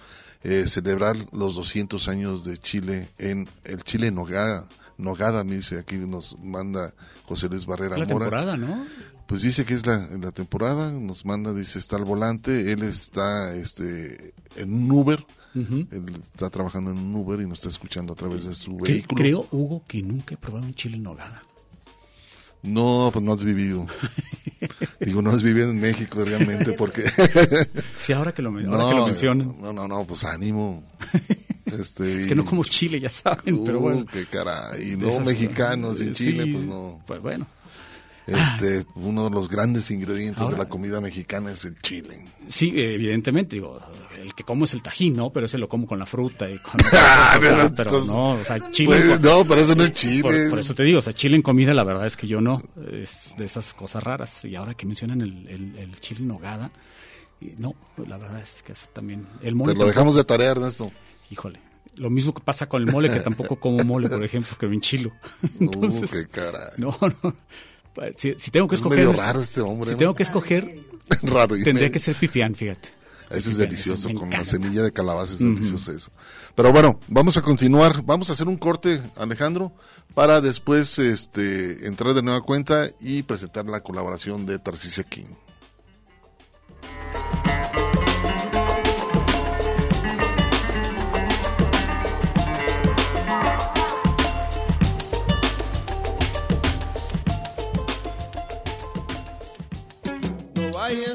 eh, celebrar los 200 años de Chile en el Chile Nogada. Nogada, me dice, aquí nos manda José Luis Barrera la temporada, ¿no? Pues dice que es la, la temporada, nos manda, dice, está al volante, él está este en un Uber, él está trabajando en un Uber y nos está escuchando a través de su vehículo. Creo, Hugo, que nunca he probado un chile en nogada. No, pues no has vivido. Digo, no has vivido en México realmente porque... sí, ahora que lo, ahora que lo mencionan. No, no, no, pues ánimo. Este, es que no como Chile, ya saben, pero bueno. qué caray. Y no mexicanos sin Chile, pues no. Pues bueno. Este, uno de los grandes ingredientes de la comida mexicana es el chile. Sí, evidentemente, digo, el que como es el tajín, ¿no? Pero ese lo como con la fruta y con... Ah, pero, pero no, o sea, chile... Pues, no, pero eso no es chile. Por, por, eso te digo, o sea, chile en comida, la verdad es que yo no, es de esas cosas raras. Y ahora que mencionan el, el, el chile en nogada, no, la verdad es que es también... El mole Te lo dejamos de tarea, Ernesto. Híjole. Lo mismo que pasa con el mole, que tampoco como mole, por ejemplo, que me enchilo. Entonces, uh, qué caray. No, no. Si, si tengo que es escoger... medio raro este hombre. Si ¿no? tengo que escoger, raro, tendría medio. que ser pipián, fíjate. Ese es delicioso, con la semilla de calabaza es delicioso eso. Pero bueno, vamos a continuar, vamos a hacer un corte, Alejandro, para después este, entrar de nueva cuenta y presentar la colaboración de Tarcisia King.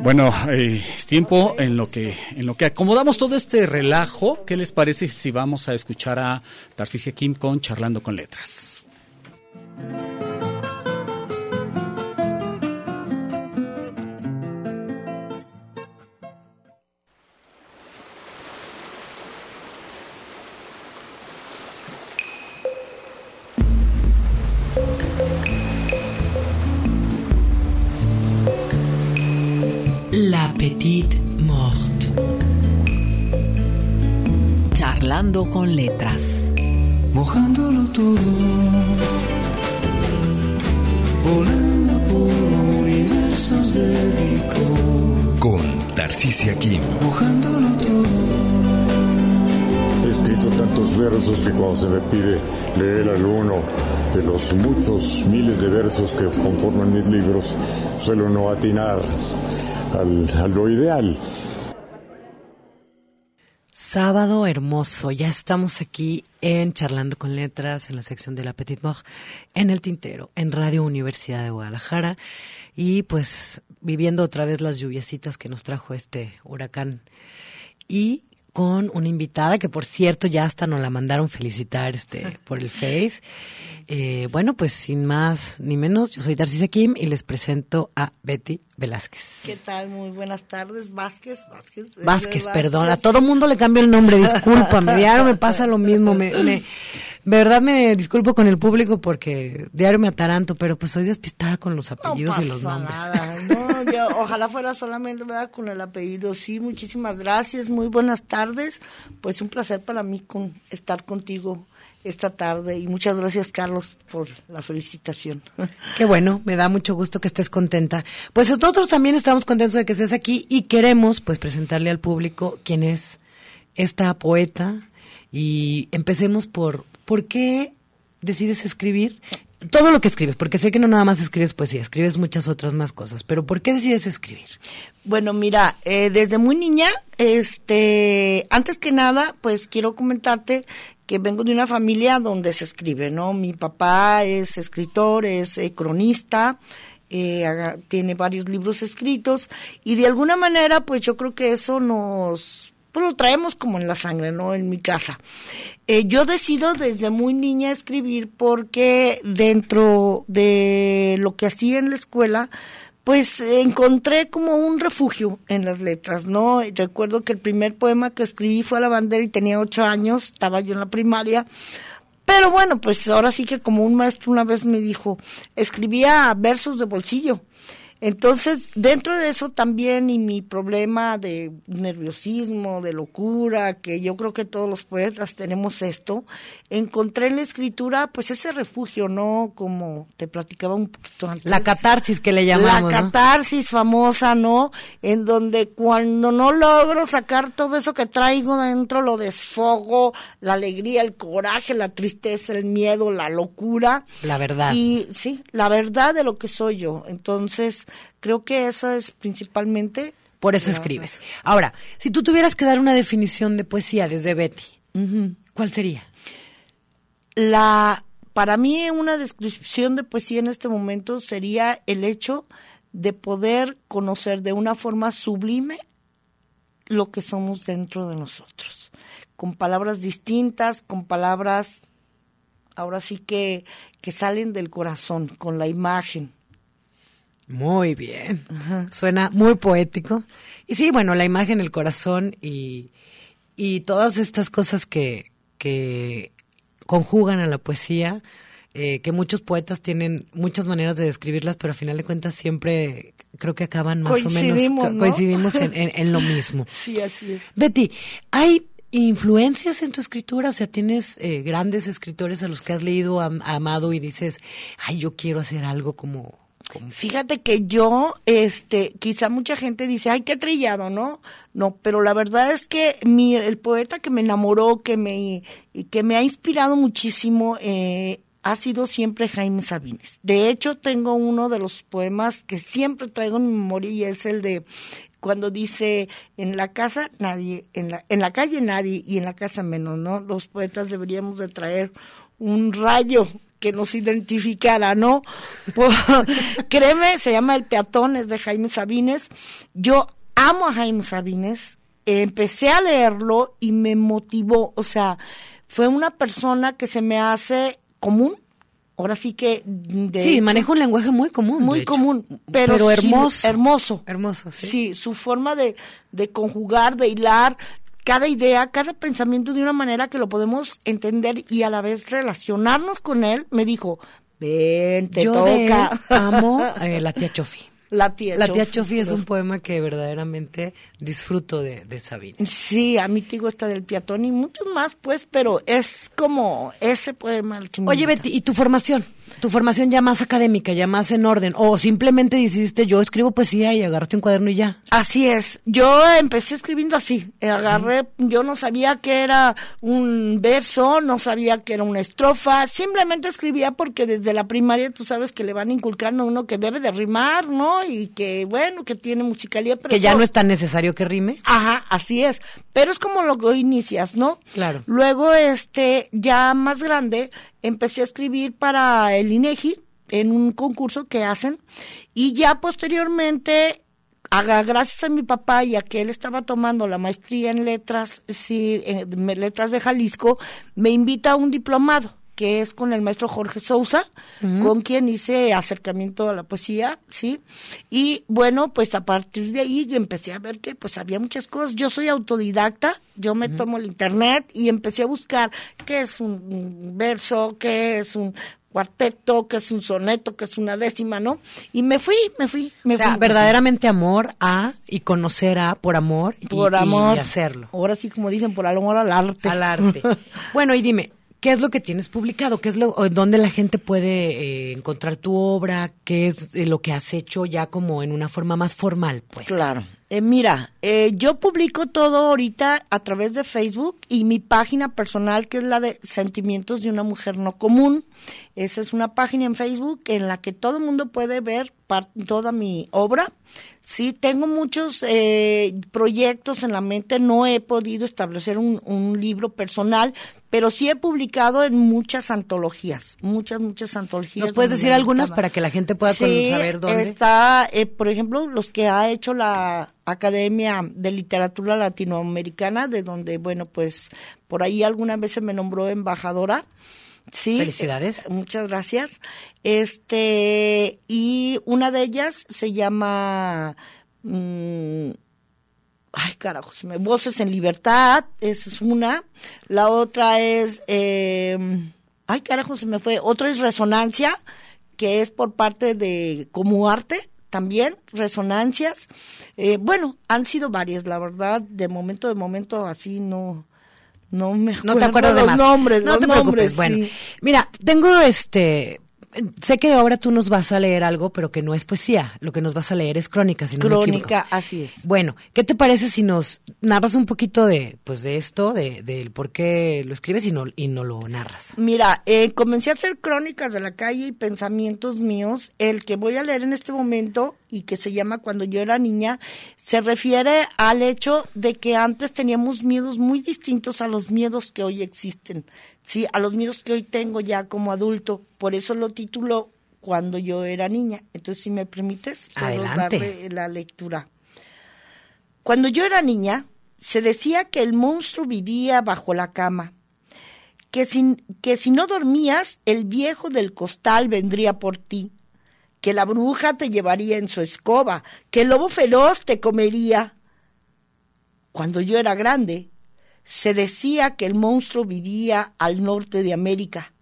Bueno, eh, es tiempo en lo que en lo que acomodamos todo este relajo. ¿Qué les parece si vamos a escuchar a Tarcisia Kim con Charlando con Letras? Charlando con letras. mojándolo todo, volando por universos de licor, Con Tarcisia Kim. mojándolo todo. He escrito tantos versos que cuando se me pide leer alguno de los muchos miles de versos que conforman mis libros, suelo no atinar al, a lo ideal. Sábado hermoso, ya estamos aquí en Charlando con Letras, en la sección de la Petite Mort, en el Tintero, en Radio Universidad de Guadalajara, y pues viviendo otra vez las lluviecitas que nos trajo este huracán. Y con una invitada que por cierto ya hasta nos la mandaron felicitar este por el Face. Eh, bueno, pues sin más ni menos, yo soy Tarcisia Kim y les presento a Betty Velázquez. ¿Qué tal? Muy buenas tardes. Vázquez, Vázquez. Vázquez, perdón, a todo mundo le cambio el nombre, discúlpame, diario me pasa lo mismo, me, me, de verdad me disculpo con el público porque diario me ataranto, pero pues soy despistada con los apellidos no y los nombres. nada. No, ojalá fuera solamente ¿verdad? con el apellido. Sí, muchísimas gracias. Muy buenas tardes. Pues un placer para mí con, estar contigo esta tarde y muchas gracias Carlos por la felicitación. Qué bueno, me da mucho gusto que estés contenta. Pues nosotros también estamos contentos de que estés aquí y queremos pues presentarle al público quién es esta poeta y empecemos por ¿por qué decides escribir? Todo lo que escribes, porque sé que no nada más escribes poesía, escribes muchas otras más cosas, pero ¿por qué decides escribir? Bueno, mira, eh, desde muy niña, este, antes que nada, pues quiero comentarte que vengo de una familia donde se escribe, ¿no? Mi papá es escritor, es eh, cronista, eh, tiene varios libros escritos y de alguna manera, pues yo creo que eso nos, pues lo traemos como en la sangre, ¿no? En mi casa. Eh, yo decido desde muy niña escribir porque dentro de lo que hacía en la escuela, pues encontré como un refugio en las letras, ¿no? Recuerdo que el primer poema que escribí fue a la bandera y tenía ocho años, estaba yo en la primaria. Pero bueno, pues ahora sí que como un maestro una vez me dijo, escribía versos de bolsillo. Entonces, dentro de eso también y mi problema de nerviosismo, de locura, que yo creo que todos los poetas tenemos esto, encontré en la escritura pues ese refugio, ¿no? Como te platicaba un poquito antes. La catarsis que le llamamos. La ¿no? catarsis famosa, ¿no? En donde cuando no logro sacar todo eso que traigo dentro, lo desfogo, la alegría, el coraje, la tristeza, el miedo, la locura. La verdad. Y sí, la verdad de lo que soy yo. Entonces, creo que eso es principalmente... Por eso escribes. Ahora, si tú tuvieras que dar una definición de poesía desde Betty, ¿cuál sería? La, para mí una descripción de poesía en este momento sería el hecho de poder conocer de una forma sublime lo que somos dentro de nosotros, con palabras distintas, con palabras ahora sí que, que salen del corazón, con la imagen. Muy bien. Suena muy poético. Y sí, bueno, la imagen, el corazón y, y todas estas cosas que, que conjugan a la poesía, eh, que muchos poetas tienen muchas maneras de describirlas, pero a final de cuentas siempre creo que acaban más o menos Coincidimos, co- ¿no? coincidimos en, en- en lo mismo. Sí, así es. Betty, ¿hay influencias en tu escritura? O sea, ¿tienes eh, grandes escritores a los que has leído, am- amado y dices, ay, yo quiero hacer algo como... Fíjate que yo, este, quizá mucha gente dice, ay, qué trillado, ¿no? No, pero la verdad es que mi, el poeta que me enamoró, que me, que me ha inspirado muchísimo, eh, ha sido siempre Jaime Sabines. De hecho, tengo uno de los poemas que siempre traigo en mi memoria y es el de cuando dice en la casa nadie, en la, en la calle nadie y en la casa menos, ¿no? Los poetas deberíamos de traer un rayo que nos identificara, ¿no? Por- créeme, se llama El peatón, es de Jaime Sabines. Yo amo a Jaime Sabines, empecé a leerlo y me motivó, o sea, fue una persona que se me hace común. Ahora sí que de sí, hecho, maneja un lenguaje muy común. muy común, pero, Pero sí, hermoso. hermoso. Hermoso, sí. Sí, su forma de, de conjugar, de hilar cada idea, cada pensamiento de una manera que lo podemos entender y a la vez relacionarnos con él, me dijo, ven, te Yo de él toca. amo eh, La tía Chofi. La tía La tía Chofi, es un poema que verdaderamente disfruto de, de Sabine. Sí, a mí te digo esta del peatón y muchos más, pues, pero es como ese poema el que Oye, gusta. Betty, ¿y tu formación? Tu formación ya más académica, ya más en orden, o simplemente decidiste yo escribo poesía y agarraste un cuaderno y ya. Así es. Yo empecé escribiendo así. Agarré, yo no sabía que era un verso, no sabía que era una estrofa. Simplemente escribía porque desde la primaria tú sabes que le van inculcando a uno que debe de rimar, ¿no? Y que, bueno, que tiene musicalidad. Pero que ya eso- no es tan necesario que rime. Ajá, así es. Pero es como lo que inicias, ¿no? Claro. Luego, este, ya más grande, empecé a escribir para el INEGI en un concurso que hacen y ya posteriormente, gracias a mi papá y a que él estaba tomando la maestría en letras, sí, en letras de Jalisco, me invita a un diplomado que es con el maestro Jorge Sousa, con quien hice acercamiento a la poesía, ¿sí? Y bueno, pues a partir de ahí yo empecé a ver que pues había muchas cosas. Yo soy autodidacta, yo me tomo el internet y empecé a buscar qué es un, verso, qué es un cuarteto, qué es un soneto, qué es una décima, ¿no? Y me fui, me fui, me O sea, fui. verdaderamente amor a y conocer a por amor y, por amor. y hacerlo. Ahora sí, como dicen, por amor al arte. Al arte. bueno, y dime, ¿qué es lo que tienes publicado? ¿Qué es lo, dónde la gente puede eh, encontrar tu obra? ¿Qué es eh, lo que has hecho ya como en una forma más formal, pues? Claro. Eh, mira, eh, yo publico todo ahorita a través de Facebook y mi página personal, que es la de Sentimientos de una Mujer No Común. Esa es una página en Facebook en la que todo el mundo puede ver toda mi obra. Sí, tengo muchos proyectos en la mente, no he podido establecer un libro personal, pero sí he publicado en muchas antologías, muchas, muchas antologías. ¿Nos puedes decir algunas para que la gente pueda Sí, saber dónde? Está, eh, por ejemplo, los que ha hecho la Academia de Literatura Latinoamericana, de donde, bueno, pues por ahí alguna vez se me nombró embajadora. Sí. Felicidades. eh, muchas gracias. Este, y una de ellas se llama. mm, ay, carajo, se me, Voces en Libertad, esa es una. La otra es. eh, ay, carajo, se me fue. Otra es Resonancia, que es por parte de Como Arte también, resonancias. Eh, bueno, han sido varias, la verdad, de momento de momento así no, no me No te acuerdas de los más. nombres, No los te nombres, preocupes. Bueno, sí. mira, tengo este. Sé que ahora tú nos vas a leer algo, pero que no es poesía. Lo que nos vas a leer es crónica, si no me equivoco. Crónica, así es. Bueno, ¿qué te parece si nos narras un poquito de, pues, de esto, de, del por qué lo escribes y no, y no lo narras? Mira, eh, comencé a hacer crónicas de la calle y pensamientos míos. El que voy a leer en este momento y que se llama Cuando yo era niña, se refiere al hecho de que antes teníamos miedos muy distintos a los miedos que hoy existen, sí, a los miedos que hoy tengo ya como adulto. Por eso lo titulo Cuando yo era niña. Entonces, si me permites, puedo Adelante. darle la lectura. Cuando yo era niña, se decía que el monstruo vivía bajo la cama que si, que si no dormías, el viejo del costal vendría por ti, que la bruja te llevaría en su escoba, que el lobo feroz te comería. Cuando yo era grande, se decía que el monstruo vivía al norte de América,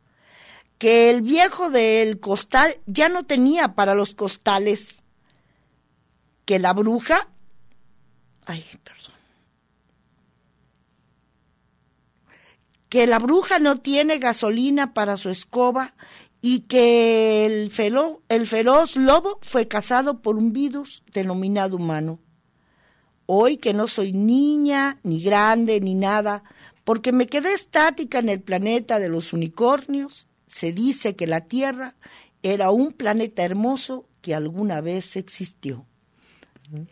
que el viejo del costal ya no tenía para los costales, que la bruja... Ay, perdón. que la bruja no tiene gasolina para su escoba y que el, el feroz lobo fue cazado por un virus denominado humano. Hoy que no soy niña, ni grande, ni nada, porque me quedé estática en el planeta de los unicornios, se dice que la Tierra era un planeta hermoso que alguna vez existió.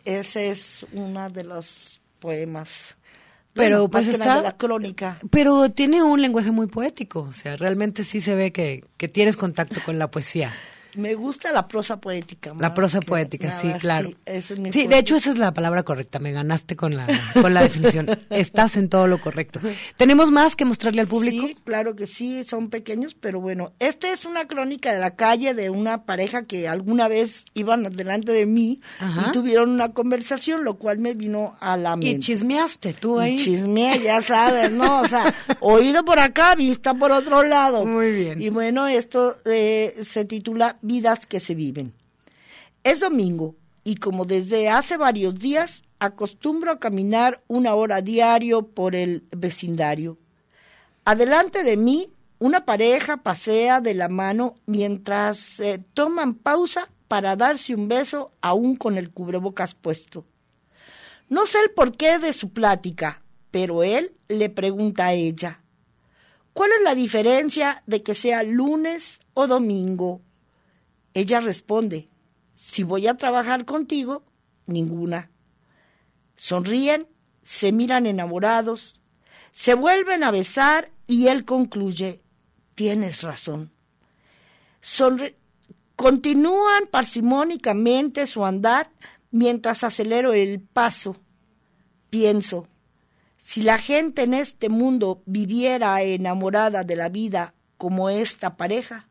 Ese es uno de los poemas. Pero Bueno, pues está... la crónica. Pero tiene un lenguaje muy poético, o sea, realmente sí se ve que, que tienes contacto con la poesía. Me gusta la prosa poética. La prosa poética, sí, claro. Sí, es de hecho esa es la palabra correcta, me ganaste con la, con la definición. Estás en todo lo correcto. ¿Tenemos más que mostrarle al público? Sí, claro que sí, son pequeños, pero bueno, esta es una crónica de la calle de una pareja que alguna vez iban delante de mí Ajá. y tuvieron una conversación, lo cual me vino a la mente. Y chismeaste tú ahí. Y chismeé, ya sabes, ¿no? O sea, oído por acá, vista por otro lado. Muy bien. Y bueno, esto eh, se titula Vidas que se viven. Es domingo y como desde hace varios días acostumbro a caminar una hora diario por el vecindario. Adelante de mí, una pareja pasea de la mano mientras toman pausa para darse un beso aún con el cubrebocas puesto. No sé el porqué de su plática, pero él le pregunta a ella, ¿cuál es la diferencia de que sea lunes o domingo? Ella responde, si voy a trabajar contigo, ninguna. Sonríen, se miran enamorados, se vuelven a besar y él concluye, tienes razón. Sonri- Continúan parsimónicamente su andar mientras acelero el paso. Pienso, si la gente en este mundo viviera enamorada de la vida como esta pareja,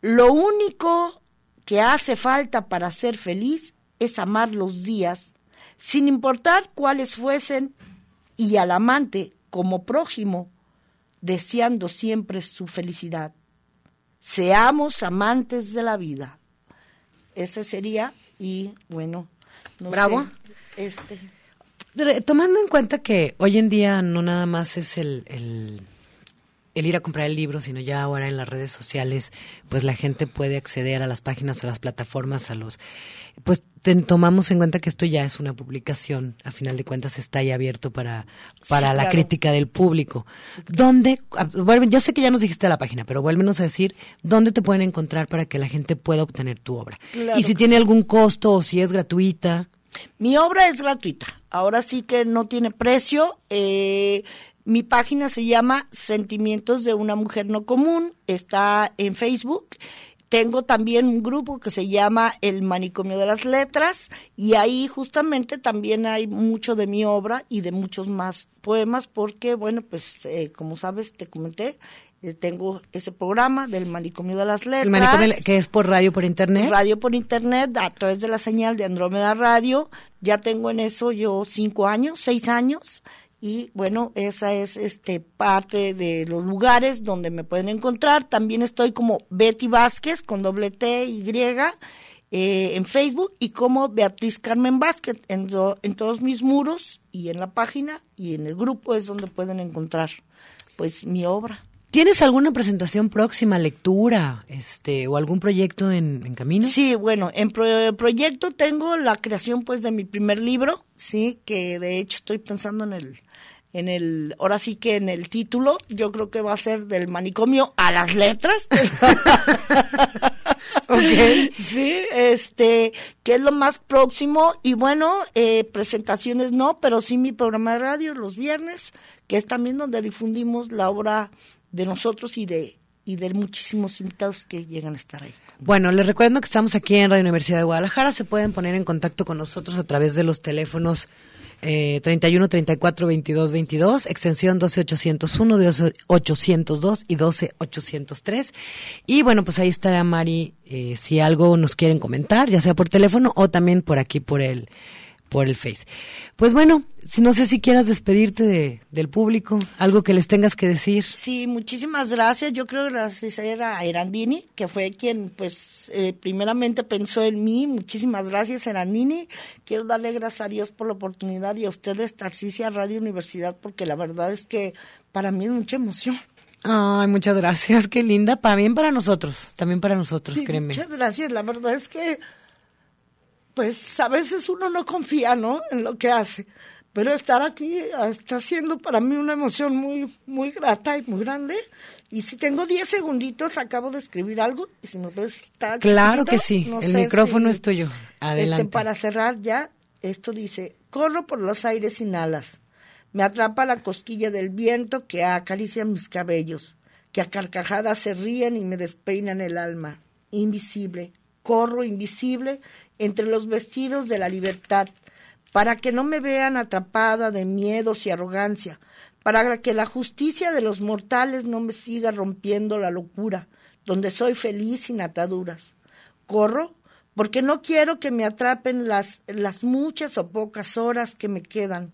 lo único que hace falta para ser feliz es amar los días, sin importar cuáles fuesen, y al amante como prójimo, deseando siempre su felicidad. Seamos amantes de la vida. Ese sería, y bueno, no Bravo. sé, este, Tomando en cuenta que hoy en día no nada más es el, el, el ir a comprar el libro, sino ya ahora en las redes sociales, pues la gente puede acceder a las páginas, a las plataformas, a los... Pues tomamos en cuenta que esto ya es una publicación, a final de cuentas está ahí abierto para, para Sí, la claro. crítica del público. ¿Dónde, yo sé que ya nos dijiste la página, pero vuélvenos a decir dónde te pueden encontrar para que la gente pueda obtener tu obra? Claro y si tiene algún costo o si es gratuita. Mi obra es gratuita. Ahora sí que no tiene precio. Eh, mi página se llama Sentimientos de una mujer no común. Está en Facebook. Tengo también un grupo que se llama El Manicomio de las Letras y ahí justamente también hay mucho de mi obra y de muchos más poemas porque, bueno, pues eh, como sabes, te comenté, eh, tengo ese programa del Manicomio de las Letras. El manicomio que es por radio, por internet. Radio por internet, a través de la señal de Andrómeda Radio. Ya tengo en eso yo cinco años, seis años. Y bueno, esa es este parte de los lugares donde me pueden encontrar. También estoy como Betty Vázquez con doble T y eh, en Facebook y como Beatriz Carmen Vázquez en, en todos mis muros y en la página y en el grupo es donde pueden encontrar pues mi obra. ¿Tienes alguna presentación próxima, lectura, este, o algún proyecto en, camino? Sí, bueno, en proyecto tengo la creación, pues, de mi primer libro, sí, que de hecho estoy pensando en el, en el, ahora sí que en el título, yo creo que va a ser del manicomio a las letras. okay. Sí, este, que es lo más próximo y bueno, eh, presentaciones no, pero sí mi programa de radio los viernes, que es también donde difundimos la obra de nosotros y de y de muchísimos invitados que llegan a estar ahí. Bueno, les recuerdo que estamos aquí en Radio Universidad de Guadalajara. Se pueden poner en contacto con nosotros a través de los teléfonos eh, 31 34 22 22, extensión 12 801, 12 802 y 12 803. Y bueno, pues ahí estará Mari eh, si algo nos quieren comentar, ya sea por teléfono o también por aquí por el por el Face. Pues bueno, si no sé si quieras despedirte de, del público, algo que les tengas que decir. Sí, muchísimas gracias. Yo creo que gracias a Erandini, que fue quien, pues, eh, primeramente pensó en mí. Muchísimas gracias, Erandini. Quiero darle gracias a Dios por la oportunidad y a ustedes, Tarcisia Radio Universidad, porque la verdad es que para mí es mucha emoción. Ay, muchas gracias, qué linda. También para nosotros, también para nosotros, créeme. Muchas gracias, la verdad es que pues a veces uno no confía, ¿no? En lo que hace. Pero estar aquí está siendo para mí una emoción muy, muy grata y muy grande. Y si tengo 10 segunditos, acabo de escribir algo. Y si me está Claro que sí, el micrófono es tuyo. Adelante. Este, para cerrar ya, esto dice, corro por los aires sin alas. Me atrapa la cosquilla del viento que acaricia mis cabellos, que a carcajadas se ríen y me despeinan el alma. Invisible, corro invisible entre los vestidos de la libertad, para que no me vean atrapada de miedos y arrogancia, para que la justicia de los mortales no me siga rompiendo la locura, donde soy feliz sin ataduras. Corro porque no quiero que me atrapen las, las muchas o pocas horas que me quedan,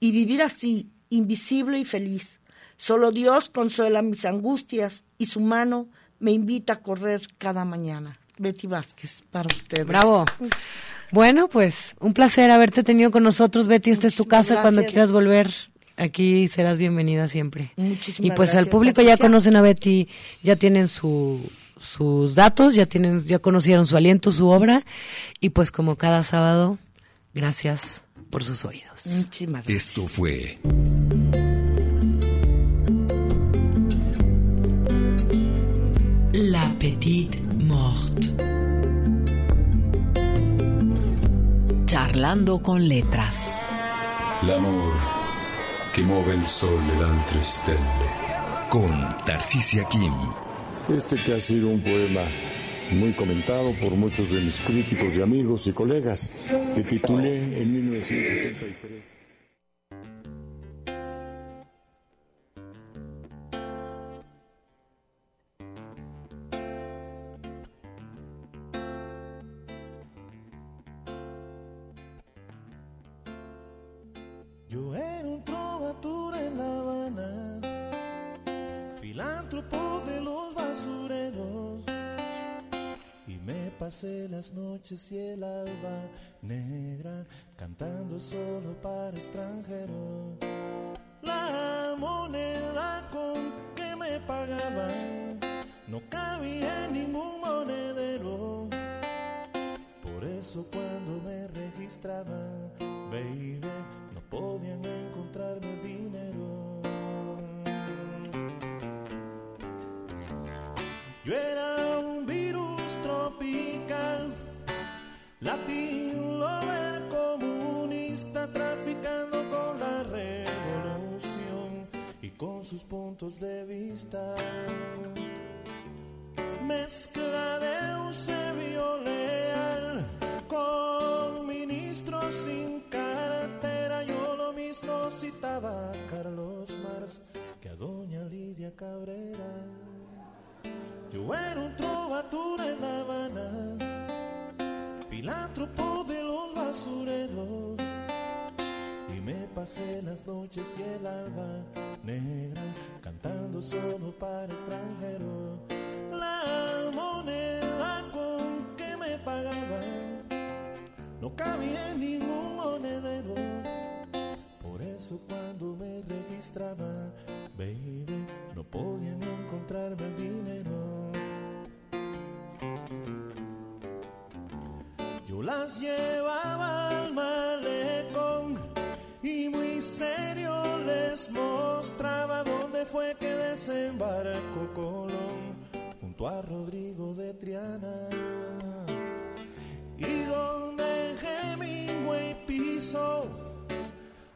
y vivir así, invisible y feliz. Solo Dios consuela mis angustias y su mano me invita a correr cada mañana. Betty Vázquez, para usted. Bravo. Bueno, pues un placer haberte tenido con nosotros, Betty. Esta es tu casa. Cuando quieras volver, aquí serás bienvenida siempre. Muchísimas y pues al público ya conocen a Betty, ya tienen su, sus datos, ya tienen, ya conocieron su aliento, su obra. Y pues como cada sábado, gracias por sus oídos. Muchísimas gracias. Esto fue. La Petite Charlando con letras. L'amor que muove il sole e altre stelle. Con Tarcisia Kim. Este que ha sido un poema muy comentado por muchos de mis críticos y amigos y colegas, que titulé en 1983. Las noches y el alba negra, cantando solo para extranjeros. La moneda con que me pagaban no cabía en ningún monedero. Por eso cuando me registraban, baby, no podían encontrarme dinero. Yo era lover comunista traficando con la revolución y con sus puntos de vista. Mezcla de Eusebio leal con ministros sin cartera. Yo lo mismo citaba a Carlos Mars que a doña Lidia Cabrera. Yo era un trovatura en La Habana filántropo de los basureros. Y me pasé las noches y el alba negra cantando solo para extranjeros. La moneda con que me pagaban no cabía ningún monedero. Por eso cuando me registraba, baby, no podían encontrarme el dinero. Las llevaba al malecón y muy serio les mostraba dónde fue que desembarcó Colón junto a Rodrigo de Triana. Y donde Hemingway pisó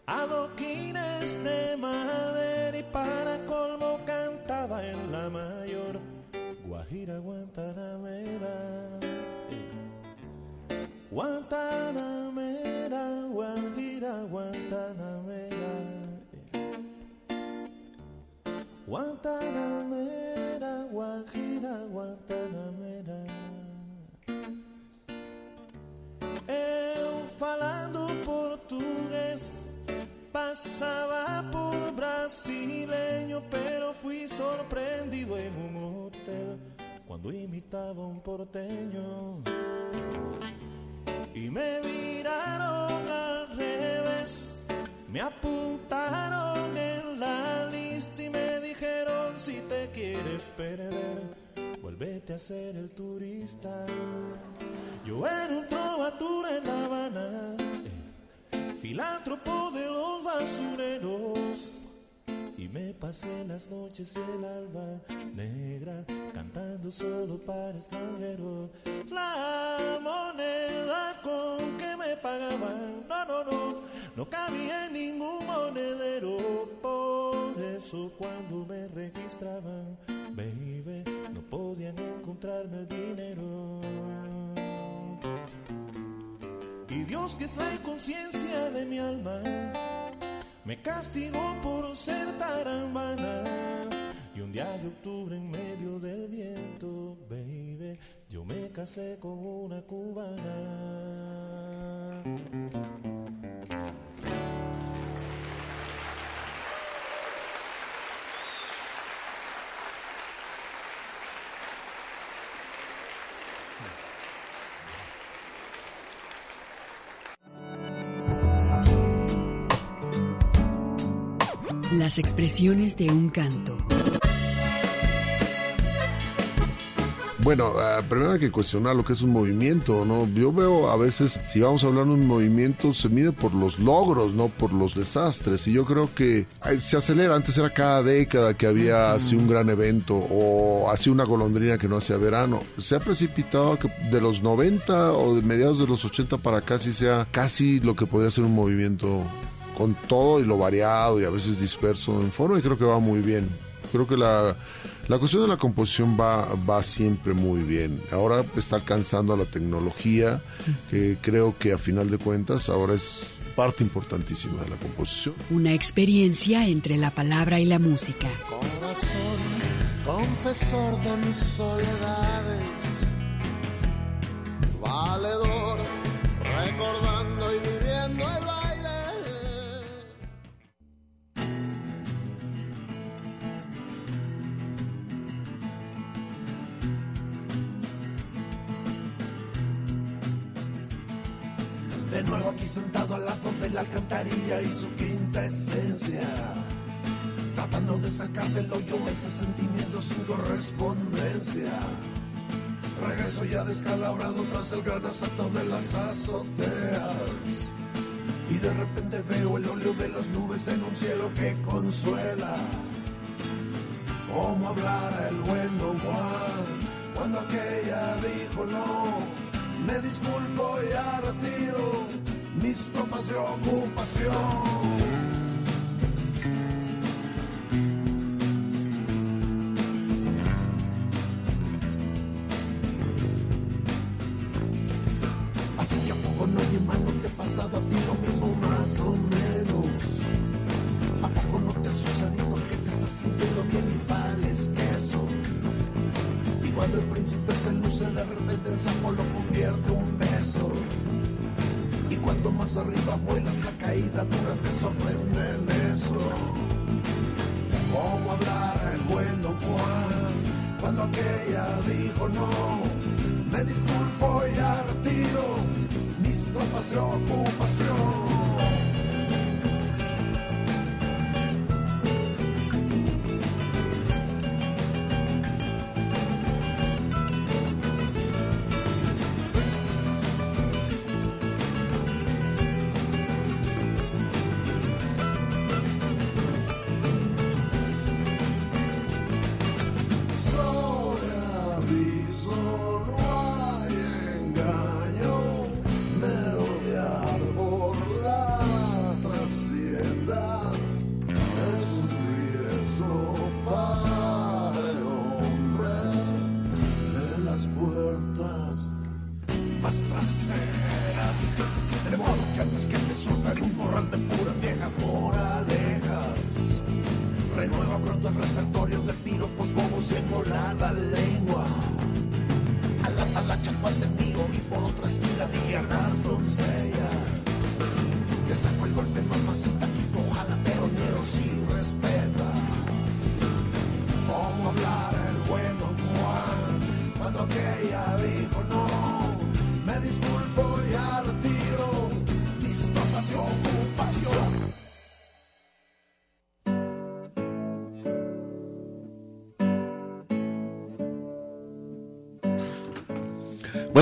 adoquines de madera y para colmo cantaba en la mayor Guajira Guantanamera Guantanamera, Guajira, Guantanamera. Guantanamera, Guajira, Guantanamera. Eu falando português, passava por brasileño, pero fui sorprendido en un hotel cuando imitaba un porteño y me miraron al revés. Me apuntaron en la lista y me dijeron si te quieres perder, vuélvete a ser el turista. Yo era un trovatura en La Habana, filántropo de los basureros. Y me pasé las noches el alba negra cantando solo para extranjeros. La moneda con que me pagaban, no, no, no, no cabía en ningún monedero. Por eso cuando me registraban, baby, no podían encontrarme el dinero. Y Dios que es la conciencia de mi alma me castigó por ser tarambana. Y un día de octubre en medio del viento, baby, yo me casé con una cubana. Las expresiones de un canto. Bueno, uh, primero hay que cuestionar lo que es un movimiento, ¿no? Yo veo a veces, si vamos a hablar de un movimiento, se mide por los logros, no por los desastres. Y yo creo que se acelera. Antes era cada década que había así un gran evento o así una golondrina que no hacía verano. Se ha precipitado que de los 90 o de mediados de los 80 para acá sí sea casi lo que podría ser un movimiento con todo y lo variado y a veces disperso en forma y creo que va muy bien. Creo que la, la cuestión de la composición va, va siempre muy bien. Ahora está alcanzando a la tecnología, que creo que a final de cuentas ahora es parte importantísima de la composición. Una experiencia entre la palabra y la música. Corazón, confesor de mis soledades, valedor, recordando y viviendo el Nuevo aquí sentado al lado de la alcantarilla y su quinta esencia. Tratando de sacar del hoyo ese sentimiento sin correspondencia. Regreso ya descalabrado tras el gran asalto de las azoteas. Y de repente veo el óleo de las nubes en un cielo que consuela. Cómo hablara el buen Don Juan cuando aquella dijo no. Me disculpo y retiro mis tropas de ocupación.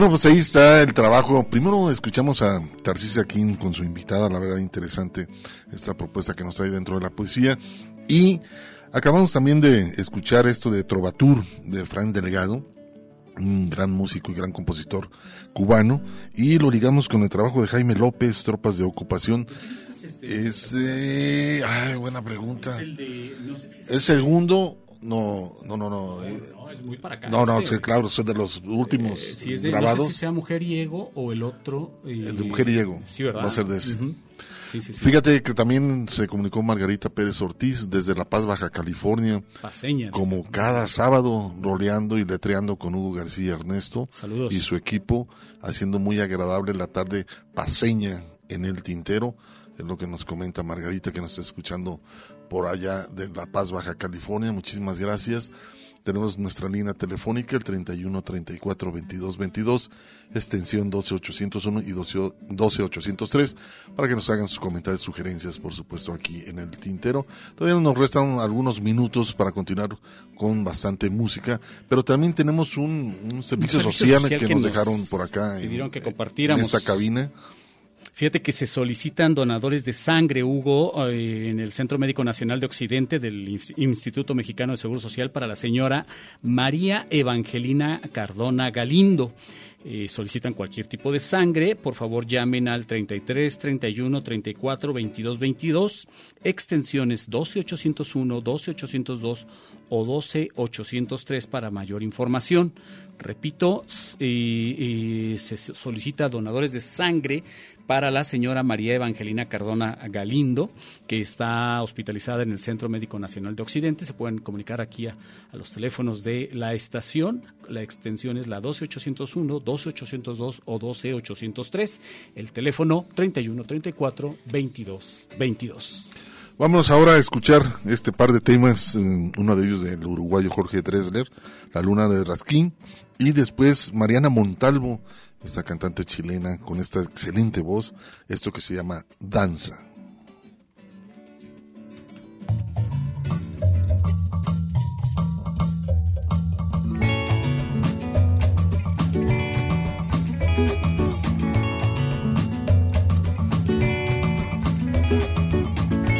Bueno, pues ahí está el trabajo. Primero escuchamos a Tarcisia King con su invitada, la verdad interesante esta propuesta que nos trae dentro de la poesía. Y acabamos también de escuchar esto de Trovatur de Fran Delegado, un gran músico y gran compositor cubano. Y lo ligamos con el trabajo de Jaime López, Tropas de Ocupación. Es, eh, ay, buena pregunta. El segundo, no, no, no, no. eh, No, es muy para acá. no, no, este. sí, claro, son de los últimos Si es de, grabados. no sé si sea Mujeriego o el otro. eh, El de Mujeriego. Sí, ¿verdad? Va a ser de ese. Sí, sí, sí. Fíjate que también se comunicó Margarita Pérez Ortiz desde La Paz, Baja California, Paseña. como cada sábado roleando y letreando con Hugo García Ernesto Saludos. y su equipo, haciendo muy agradable la tarde paseña en el tintero. Es lo que nos comenta Margarita que nos está escuchando por allá de La Paz, Baja California. Muchísimas gracias. Tenemos nuestra línea telefónica, el 31 34 22 22, extensión 12 801 y 12 12 803, para que nos hagan sus comentarios, sugerencias, por supuesto, aquí en el tintero. Todavía nos restan algunos minutos para continuar con bastante música, pero también tenemos un, un servicio, servicio social, social que, que nos dejaron por acá en, que esta cabina. Fíjate que se solicitan donadores de sangre, Hugo, eh, en el Centro Médico Nacional de Occidente del Ins- Instituto Mexicano de Seguro Social para la señora María Evangelina Cardona Galindo. Eh, solicitan cualquier tipo de sangre, por favor llamen al 33 31 34 22 22, extensiones 12 801, 12 802 o 12 803 para mayor información. Repito, se solicita donadores de sangre para la señora María Evangelina Cardona Galindo, que está hospitalizada en el Centro Médico Nacional de Occidente. Se pueden comunicar aquí a, los teléfonos de la estación. La extensión es la 12801, 12802 o 12803. El teléfono 31 34 22 22. Vamos ahora a escuchar este par de temas, eh, uno de ellos del uruguayo Jorge Dresler, La Luna de Rasquín, y después Mariana Montalvo, esta cantante chilena con esta excelente voz, esto que se llama Danza.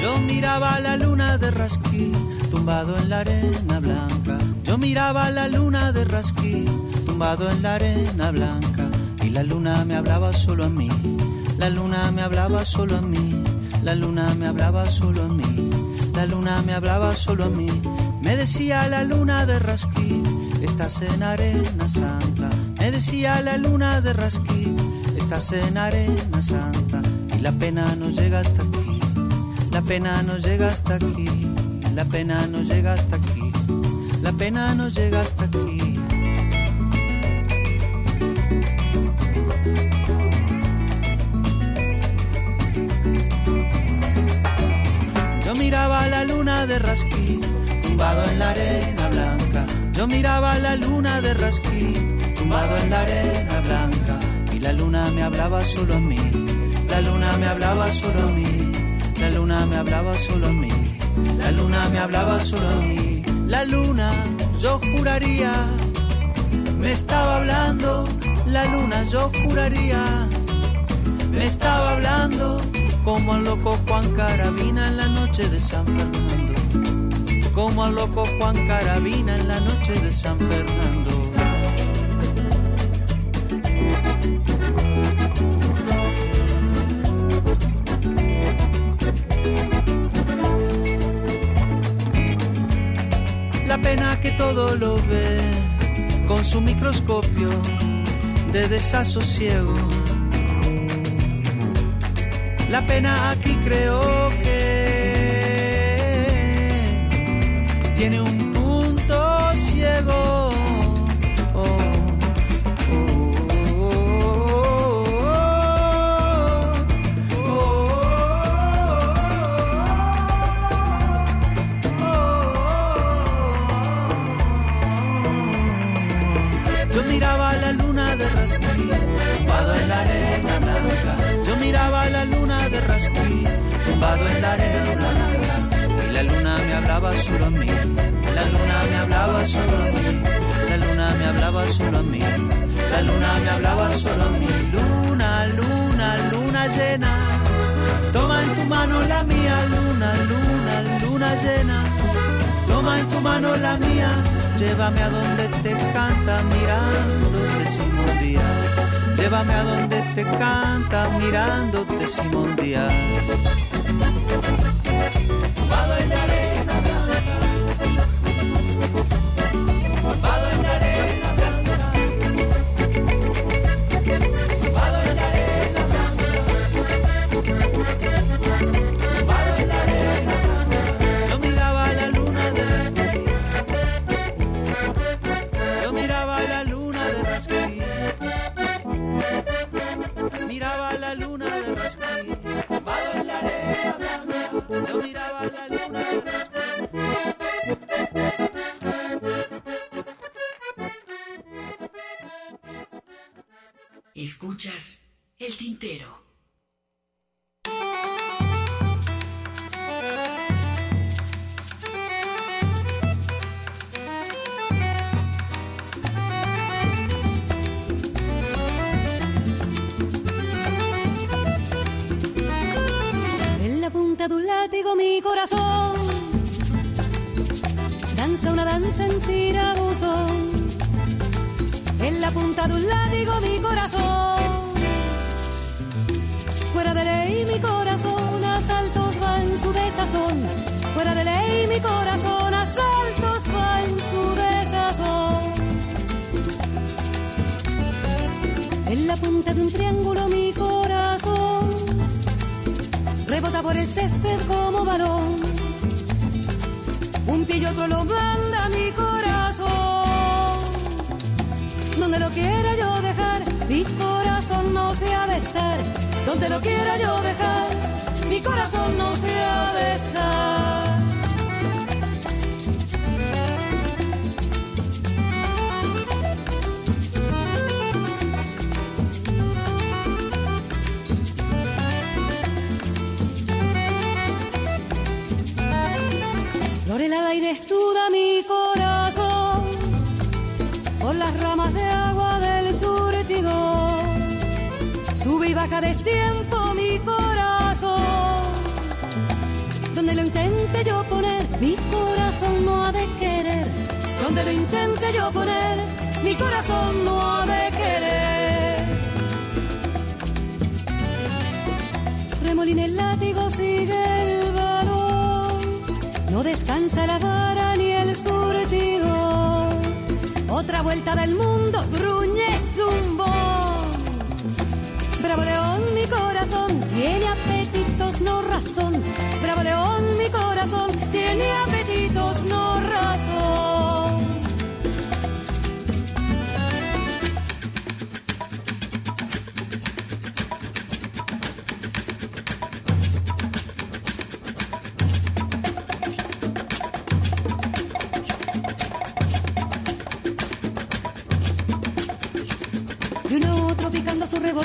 Yo miraba la luna de Rasquí, tumbado en la arena blanca. Yo miraba la luna de Rasquí, tumbado en la arena blanca. Y la luna me hablaba solo a mí, la luna me hablaba solo a mí, la luna me hablaba solo a mí, la luna me hablaba solo a mí. Me decía la luna de Rasquí, estás en arena santa. Me decía la luna de Rasquí, estás en arena santa. Y la pena no llega hasta aquí. La pena no llega hasta aquí, la pena no llega hasta aquí, la pena no llega hasta aquí. Yo miraba la luna de Rasquí, tumbado en la arena blanca. Yo miraba la luna de Rasquí, tumbado en la arena blanca. Y la luna me hablaba solo a mí. La luna me hablaba solo a mí. La luna me hablaba solo a mí. La luna me hablaba solo a mí. La luna, yo juraría, me estaba hablando. La luna, yo juraría, me estaba hablando. Como al loco Juan Carabina en la noche de San Fernando. Como al loco Juan Carabina en la noche de San Fernando. La pena que todo lo ve con su microscopio de desasosiego. La pena aquí creo que tiene un punto ciego. La luna de rasquí, tumbado en la arena blanca. Yo miraba la luna de rasquí, tumbado en la arena blanca. Y la luna me hablaba solo a mí, la luna me hablaba solo a mí, la luna me hablaba solo a mí, la luna me hablaba solo a mí. Luna, luna, luna llena, toma en tu mano la mía, luna, luna, luna llena. Toma en tu mano la mía, llévame a donde te canta mirándote Simón Díaz. Llévame a donde te canta mirándote Simón Díaz.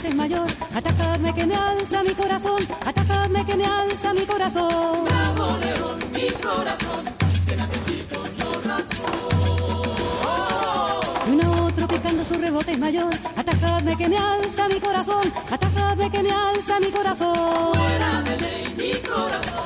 Rebote es mayor. Atacadme que me alza mi corazón, atacadme que me alza mi corazón. Bravo león, mi corazón, apetitos no razón. Uno otro picando su rebote es mayor. Atacadme que me alza mi corazón, atacadme que me alza mi corazón. Fuera de ley, mi corazón,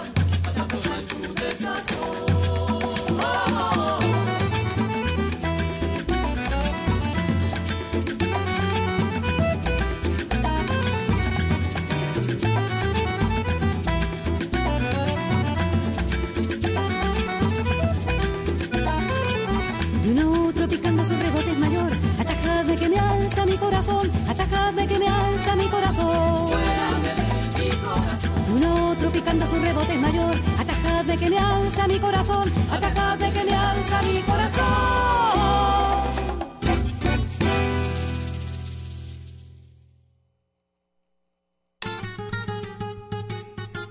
rebote mayor. Atacadme que me alza mi corazón, atacadme que me alza mi corazón.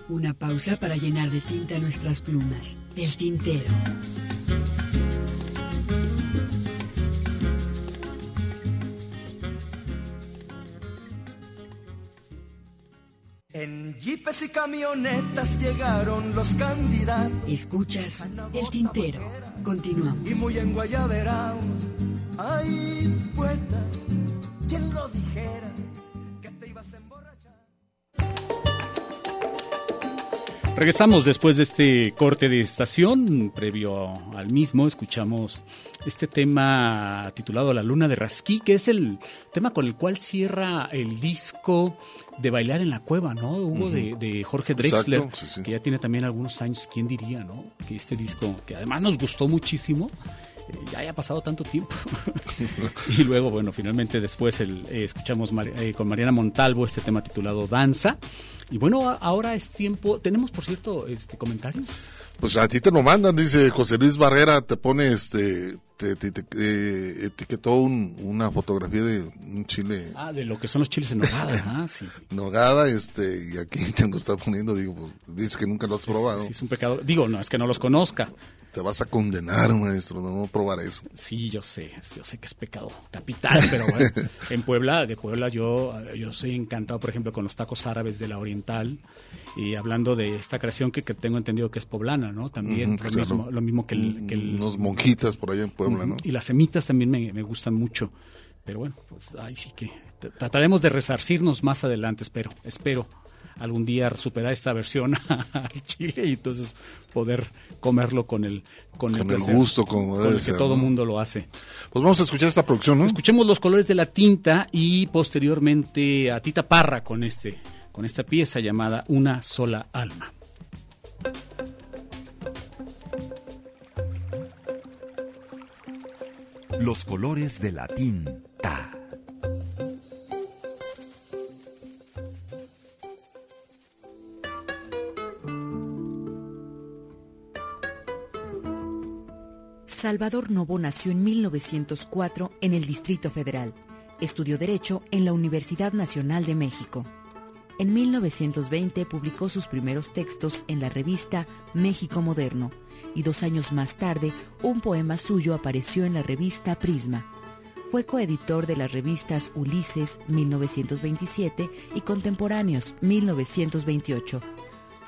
Una pausa para llenar de tinta nuestras plumas. El tintero. Y camionetas llegaron los candidatos. Escuchas el tintero. Continuamos. Y muy enguayaberaos. Ay, poeta, Regresamos después de este corte de estación. Previo al mismo, escuchamos este tema titulado La Luna de Rasquí, que es el tema con el cual cierra el disco de Bailar en la Cueva, ¿no? Ujú. de, de Jorge Drexler, Exacto, sí, sí. que ya tiene también algunos años. ¿Quién diría, no? Que este disco, que además nos gustó muchísimo, eh, ya haya pasado tanto tiempo. y luego, bueno, finalmente después el, eh, escuchamos Mar- eh, con Mariana Montalvo este tema titulado Danza. Y bueno, ahora es tiempo. Tenemos, por cierto, este comentarios. Pues a ti te lo mandan, dice José Luis Barrera, te pone este, te, te- te- eh, etiquetó un- una fotografía de un chile Ah, de lo que son los chiles en nogada, ah, sí. nogada, este, y aquí te lo está poniendo, digo, pues, dice que nunca lo has probado. Sí, es un pecado. Digo, no, es que no los conozca. Te vas a condenar, maestro, no probar eso. Sí, yo sé, yo sé que es pecado capital, pero bueno, en Puebla, de Puebla yo, yo soy encantado, por ejemplo, con los tacos árabes de la Oriental y hablando de esta creación que, que tengo entendido que es poblana, ¿no? También lo, claro. mismo, lo mismo que el... que el- Unos monjitas por allá en Puebla, ¿no? Y las semitas también me, me gustan mucho, pero bueno, pues ahí sí que trataremos de resarcirnos más adelante, espero, espero algún día superar esta versión al chile y entonces poder comerlo con el con, Con el placer, gusto, como con el que ser, todo ¿no? mundo lo hace. Pues vamos a escuchar esta producción, ¿no? Escuchemos los colores de la tinta y posteriormente a Tita Parra con este con esta pieza llamada Una sola alma. Los colores de la tinta. Salvador Novo nació en 1904 en el Distrito Federal. Estudió Derecho en la Universidad Nacional de México. En 1920 publicó sus primeros textos en la revista México Moderno y dos años más tarde un poema suyo apareció en la revista Prisma. Fue coeditor de las revistas Ulises 1927 y Contemporáneos 1928.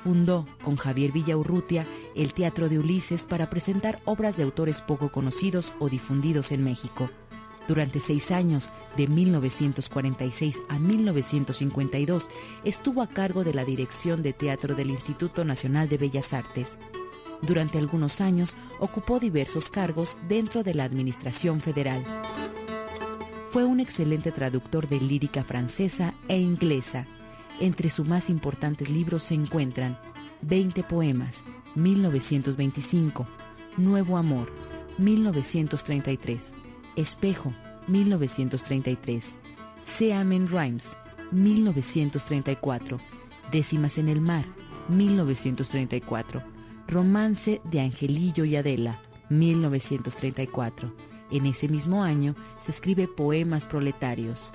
Fundó con Javier Villaurrutia el Teatro de Ulises para presentar obras de autores poco conocidos o difundidos en México. Durante seis años, de 1946 a 1952, estuvo a cargo de la dirección de teatro del Instituto Nacional de Bellas Artes. Durante algunos años ocupó diversos cargos dentro de la Administración Federal. Fue un excelente traductor de lírica francesa e inglesa. Entre sus más importantes libros se encuentran 20 poemas, 1925, Nuevo Amor, 1933, Espejo, 1933, Seamen Rhymes, 1934, Décimas en el Mar, 1934, Romance de Angelillo y Adela, 1934. En ese mismo año se escribe Poemas Proletarios.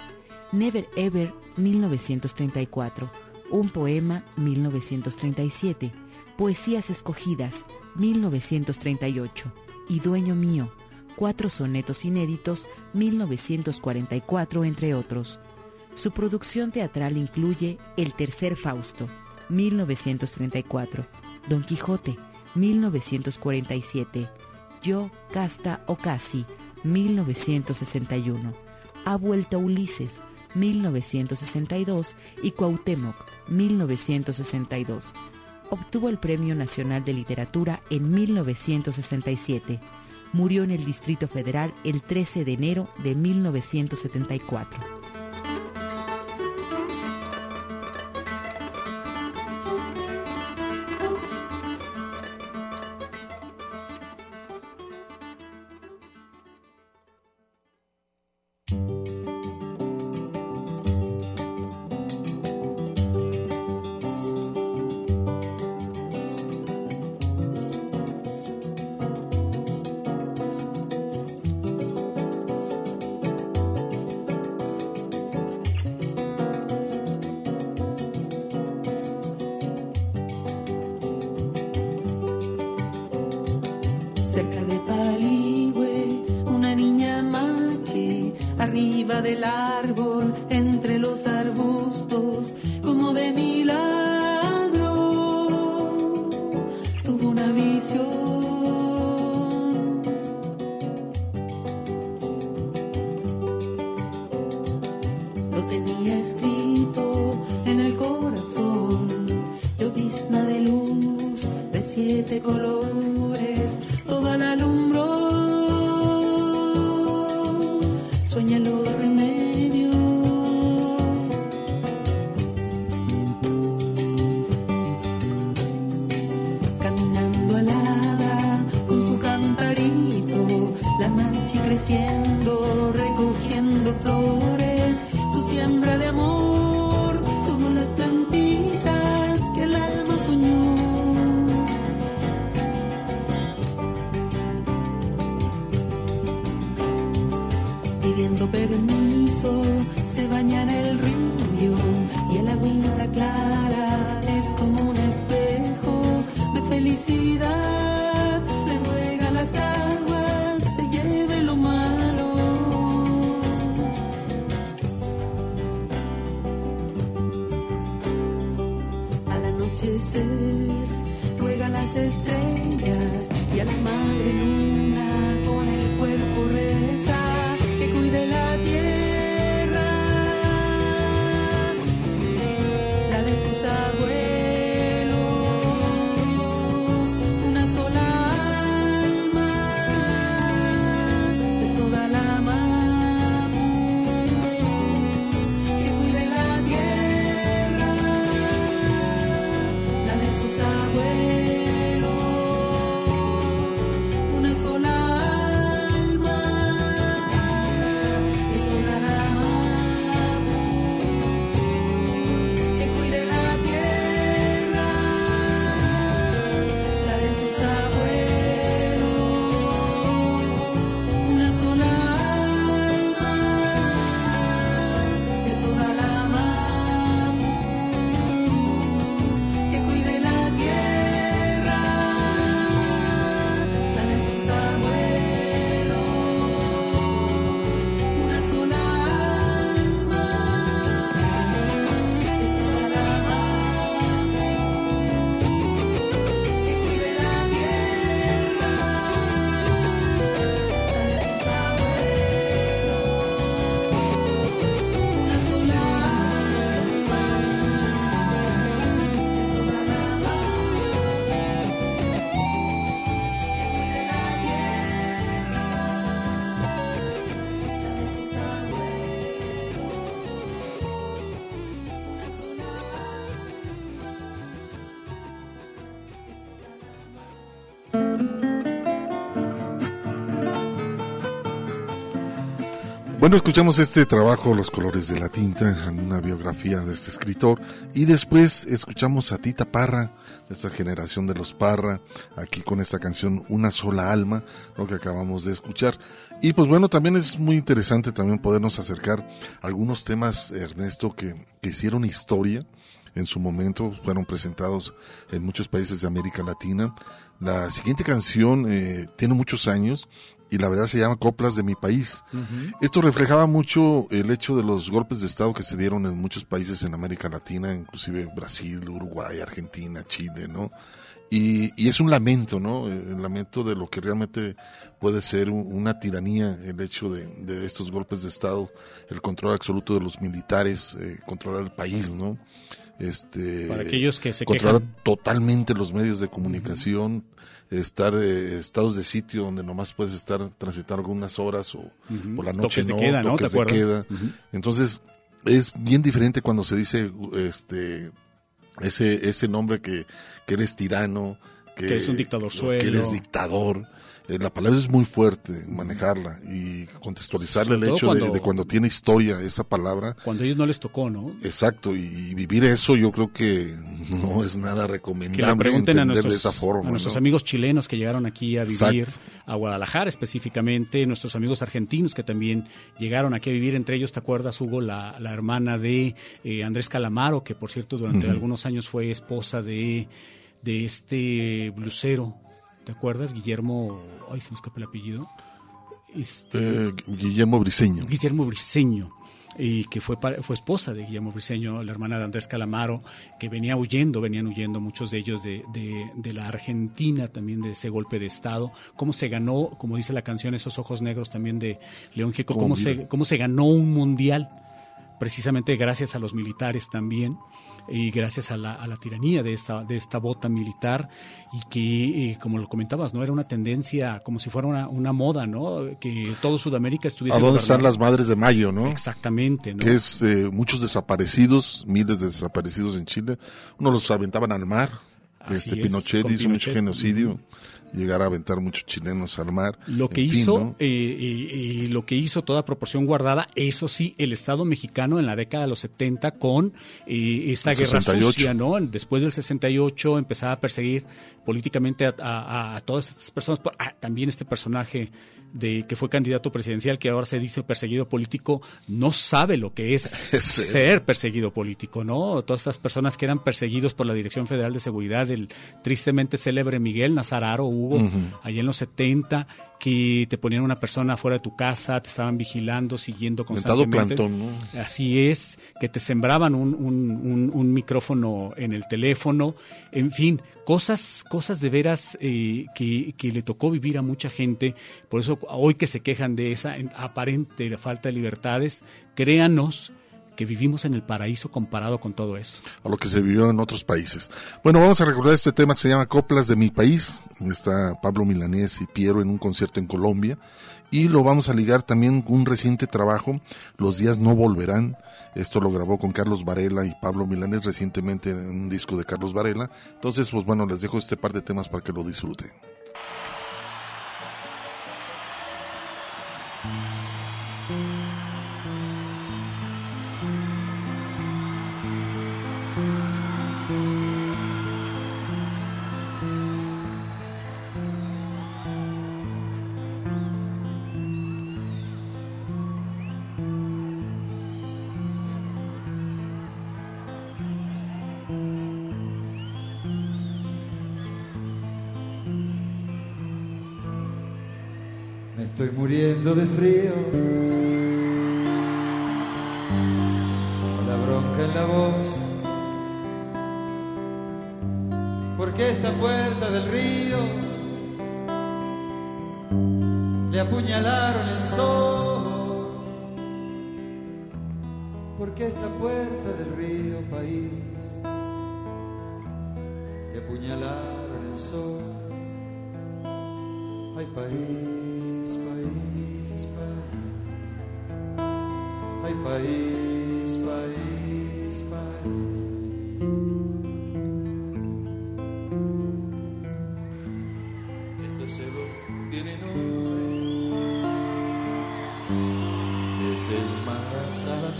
Never Ever, 1934. Un poema, 1937. Poesías Escogidas, 1938. Y Dueño Mío, cuatro sonetos inéditos, 1944, entre otros. Su producción teatral incluye El Tercer Fausto, 1934, Don Quijote, 1947, Yo, Casta o Casi, 1961, Ha vuelto Ulises, 1962 y Cuauhtémoc, 1962. Obtuvo el Premio Nacional de Literatura en 1967. Murió en el Distrito Federal el 13 de enero de 1974. Bueno, escuchamos este trabajo, Los colores de la tinta, en una biografía de este escritor, y después escuchamos a Tita Parra, de esta generación de los Parra, aquí con esta canción Una sola alma, lo que acabamos de escuchar. Y pues bueno, también es muy interesante también podernos acercar a algunos temas, Ernesto, que, que hicieron historia en su momento, fueron presentados en muchos países de América Latina. La siguiente canción eh, tiene muchos años y la verdad se llama Coplas de mi país. Esto reflejaba mucho el hecho de los golpes de Estado que se dieron en muchos países en América Latina, inclusive Brasil, Uruguay, Argentina, Chile, ¿no? Y, y es un lamento, ¿no? El lamento de lo que realmente puede ser un- una tiranía, el hecho de, de estos golpes de Estado, el control absoluto de los militares, eh, controlar el país, ¿no? Este, Para aquellos que se controlar quejan. totalmente los medios de comunicación, estar eh, estados de sitio donde nomás puedes estar transitar algunas horas o por la noche no, queda, ¿no? queda. Entonces, es bien diferente cuando se dice este ese ese nombre que, que eres tirano, que, Que es un dictador que eres dictador. Eh, la palabra es muy fuerte, manejarla y contextualizarle Sobre el hecho de- cuando- de cuando tiene historia esa palabra. Cuando a ellos no les tocó, ¿no? Exacto, y, y vivir eso yo creo que no es nada Que recomendable le pregunten a nuestros, de esa forma. a nuestros ¿no? amigos chilenos que llegaron aquí a vivir, Exacto. a Guadalajara específicamente, nuestros amigos argentinos que también llegaron aquí a vivir, entre ellos, ¿te acuerdas, Hugo, la, la hermana de eh, Andrés Calamaro, que por cierto durante algunos años fue esposa de, de este blusero, ¿te acuerdas? Guillermo, ay, se me escapa el apellido. Este, Eh, Guillermo Briseño. Guillermo Briseño y que fue fue esposa de Guillermo Briseño, la hermana de Andrés Calamaro, que venía huyendo, venían huyendo muchos de ellos de, de- de la Argentina también de ese golpe de estado, cómo se ganó, como dice la canción, esos ojos negros también de León Gieco, Cómo se, cómo se ganó un mundial, precisamente gracias a los militares también y gracias a la, a la tiranía de esta, de esta bota militar y que, eh, como lo comentabas, no era una tendencia como si fuera una, una moda, ¿no? Que todo Sudamérica estuviese ¿A dónde están las madres de mayo, no? Exactamente, ¿no? Que es eh, muchos desaparecidos, miles de desaparecidos en Chile. Uno los aventaban al mar. Así este es, Pinochet hizo mucho genocidio. Llegar a aventar muchos chilenos al mar. Lo que En fin, hizo, ¿no? eh, y, y lo que hizo toda proporción guardada, eso sí, el Estado mexicano en la década de los 70 con eh, esta El guerra 68. sucia, ¿no? Después del 68 empezaba a perseguir políticamente a, a- a todas estas personas. Ah, también este personaje de que fue candidato presidencial, que ahora se dice perseguido político, no sabe lo que es ser. ser perseguido político, ¿no? Todas estas personas que eran perseguidos por la Dirección Federal de Seguridad, el tristemente célebre Miguel Nazararo Ujú. allá en los 70, que te ponían una persona fuera de tu casa, te estaban vigilando, siguiendo constantemente. plantón, ¿no? Así es, que te sembraban un, un- un- un micrófono en el teléfono, en fin, cosas, cosas de veras eh, que, que le tocó vivir a mucha gente. Por eso hoy que se quejan de esa en- aparente falta de libertades, créanos que vivimos en el paraíso comparado con todo eso. a lo que se vivió en otros países. Bueno, vamos a recordar este tema que se llama Coplas de mi país. Está Pablo Milanés y Piero en un concierto en Colombia. Y lo vamos a ligar también con un reciente trabajo, Los días no volverán. Esto lo grabó con Carlos Varela y Pablo Milanés recientemente en un disco de Carlos Varela. Entonces, pues bueno, les dejo este par de temas para que lo disfruten. De frío. Con la bronca en la voz. Porque esta puerta del río le apuñalaron el sol. Porque esta puerta del río país le apuñalaron el sol. Ay, país, país, país, país, país. Este cielo tiene nombre. Desde el mar hasta la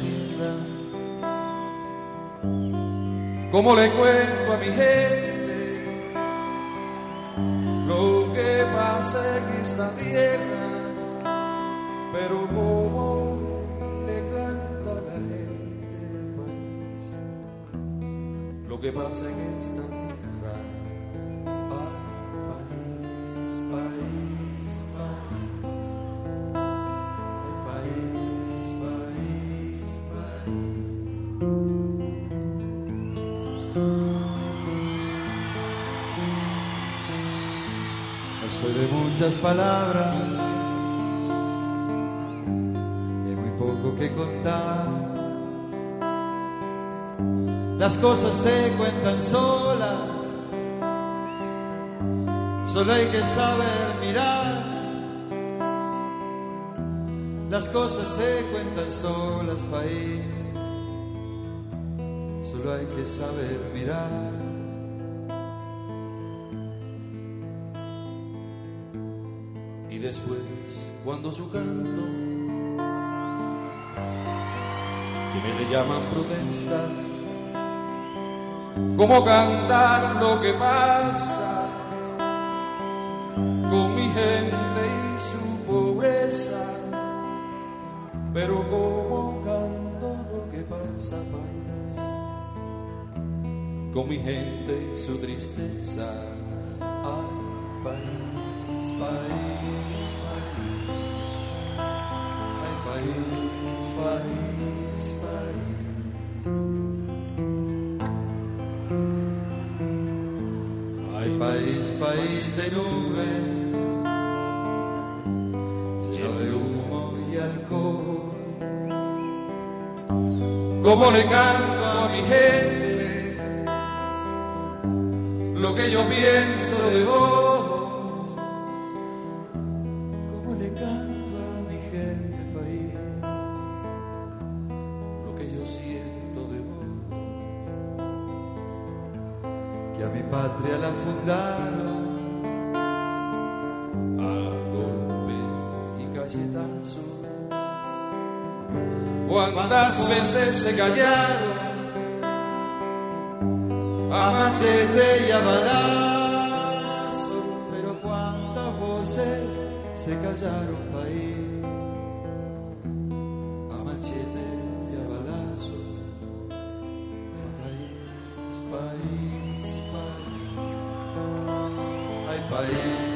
¿Cómo le cuento a mi gente Lo que pasa en esta tierra Pero pasa en esta tierra. País, país, país. País, país, país. No soy de muchas palabras. Las cosas se cuentan solas, solo hay que saber mirar. Las cosas se cuentan solas, país, solo hay que saber mirar. Y después, cuando su canto, que me le llaman protesta, como cantar lo que pasa con mi gente y su pobreza, pero como canto lo que pasa, país, con mi gente y su tristeza, ay, país, país, país, de nube, lleno de humo y alcohol. como le canto ¿Cuántas veces se callaron? a machete y a balazo, pero cuántas voces se callaron país, a machete y a balazo, país, país, país, ay país,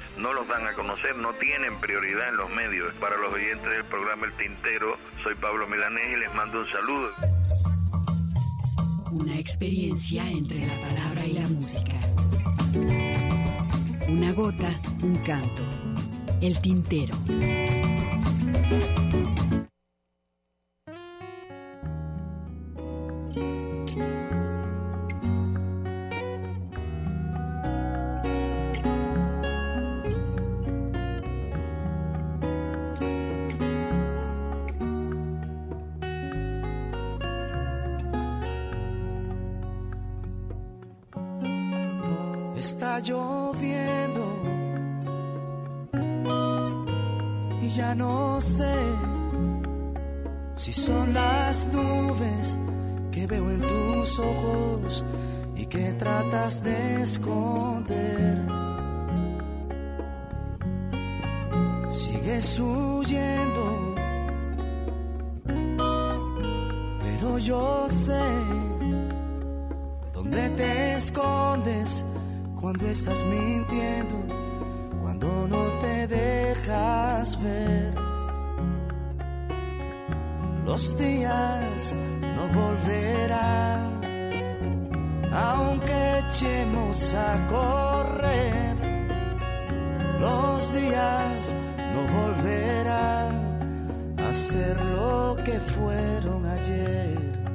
no los dan a conocer, no tienen prioridad en los medios. Para los oyentes del programa El Tintero, soy Pablo Milanés y les mando un saludo. Una experiencia entre la palabra y la música. Una gota, un canto. El Tintero. Lloviendo y ya no sé si son las nubes que veo en tus ojos y que tratas de esconder. Sigues huyendo, pero yo sé dónde te escondes cuando estás mintiendo, cuando no te dejas ver. Los días no volverán, aunque echemos a correr. Los días no volverán a ser lo que fueron ayer.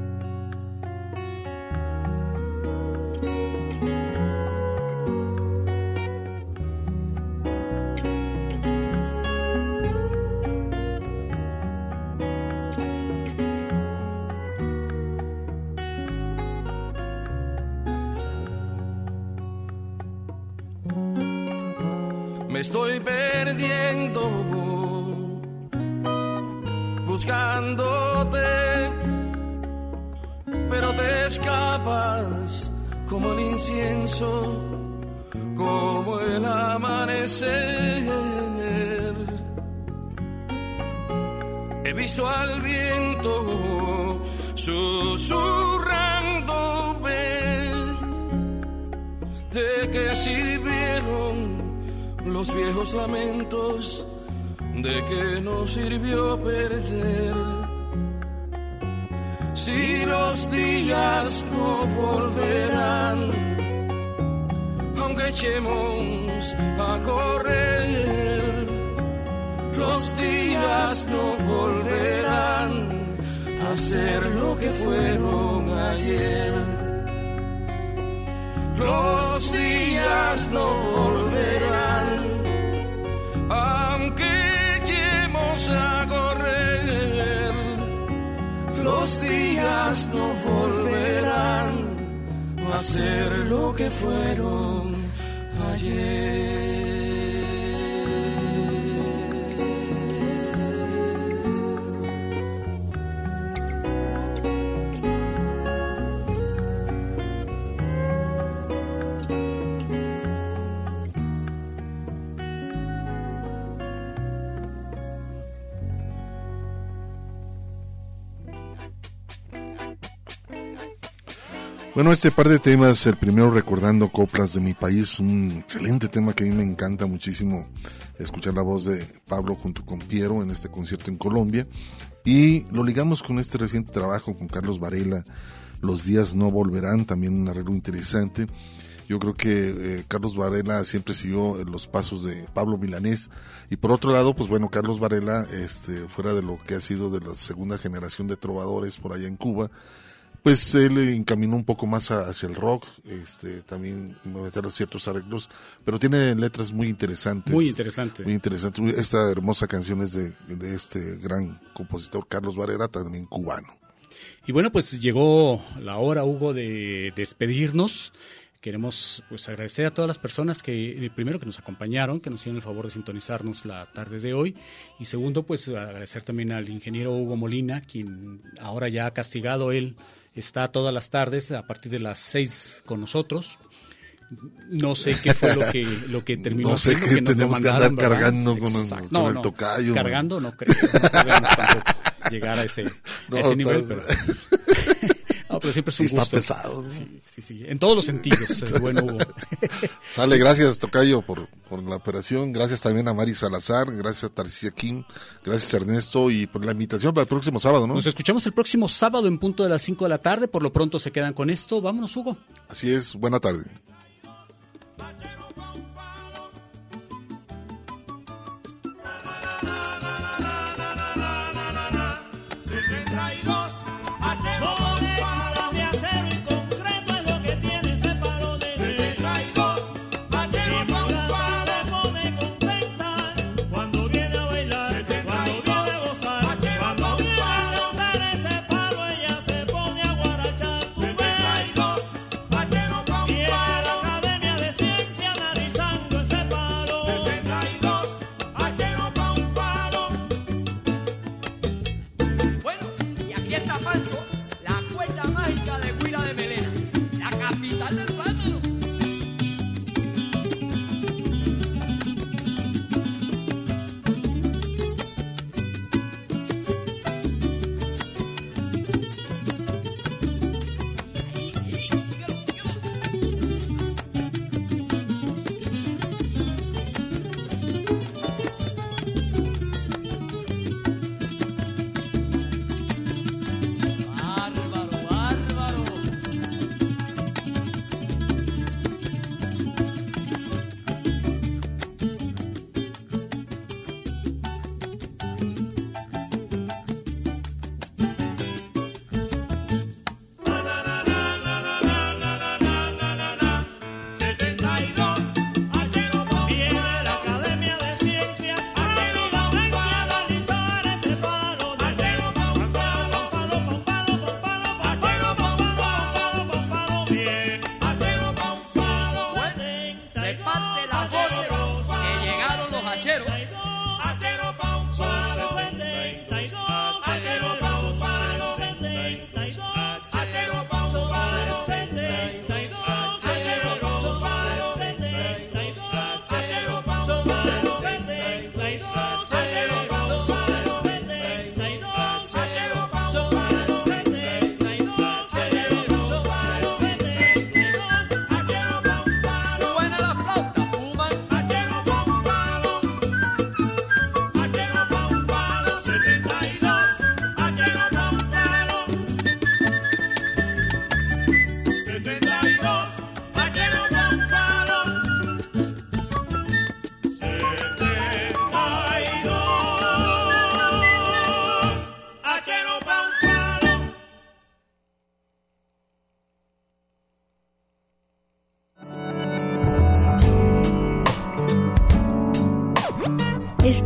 Incienso, como el amanecer. He visto al viento susurrando, ven, de qué sirvieron los viejos lamentos de que nos sirvió perder. Si los días no volverán, echemos a correr, los días no volverán a ser lo que fueron ayer. Los días no volverán, aunque echemos a correr. Los días no volverán a ser lo que fueron ayer. Bueno, este par de temas, el primero recordando coplas de mi país, un excelente tema que a mí me encanta muchísimo escuchar la voz de Pablo junto con Piero en este concierto en Colombia. Y lo ligamos con este reciente trabajo con Carlos Varela, Los días no volverán, también un arreglo interesante. Yo creo que eh, Carlos Varela siempre siguió los pasos de Pablo Milanés. Y por otro lado, pues bueno, Carlos Varela, este, fuera de lo que ha sido de la segunda generación de trovadores por allá en Cuba, pues él encaminó un poco más a- hacia el rock, este, también meter ciertos arreglos, pero tiene letras muy interesantes. Muy interesante. Muy interesante. Esta hermosa canción es de, de este gran compositor Carlos Varela, también cubano. Y bueno, pues llegó la hora, Hugo, de despedirnos. Queremos pues agradecer a todas las personas que eh, primero que nos acompañaron, que nos hicieron el favor de sintonizarnos la tarde de hoy y segundo pues agradecer también al ingeniero Hugo Molina, quien ahora ya ha castigado él está todas las tardes a partir de las seis con nosotros. No sé qué fue lo que lo que terminó No sé qué tenemos que andar cargando con el- Exacto. con el tocayo, Cargando no creo, no podemos tampoco llegar a ese, a No, ese nivel, pero no, pero siempre es Sí un está gusto. pesado, ¿no? Sí, sí, sí. En todos los sentidos, el buen Hugo. Sale, gracias Tocayo por, por la operación, gracias también a Mari Salazar, gracias a Tarcisia King, gracias a Ernesto y por la invitación para el próximo sábado, ¿no? Nos escuchamos el próximo sábado en punto de las 5 de la tarde. Por lo pronto se quedan con esto. Vámonos, Hugo. Así es, buena tarde.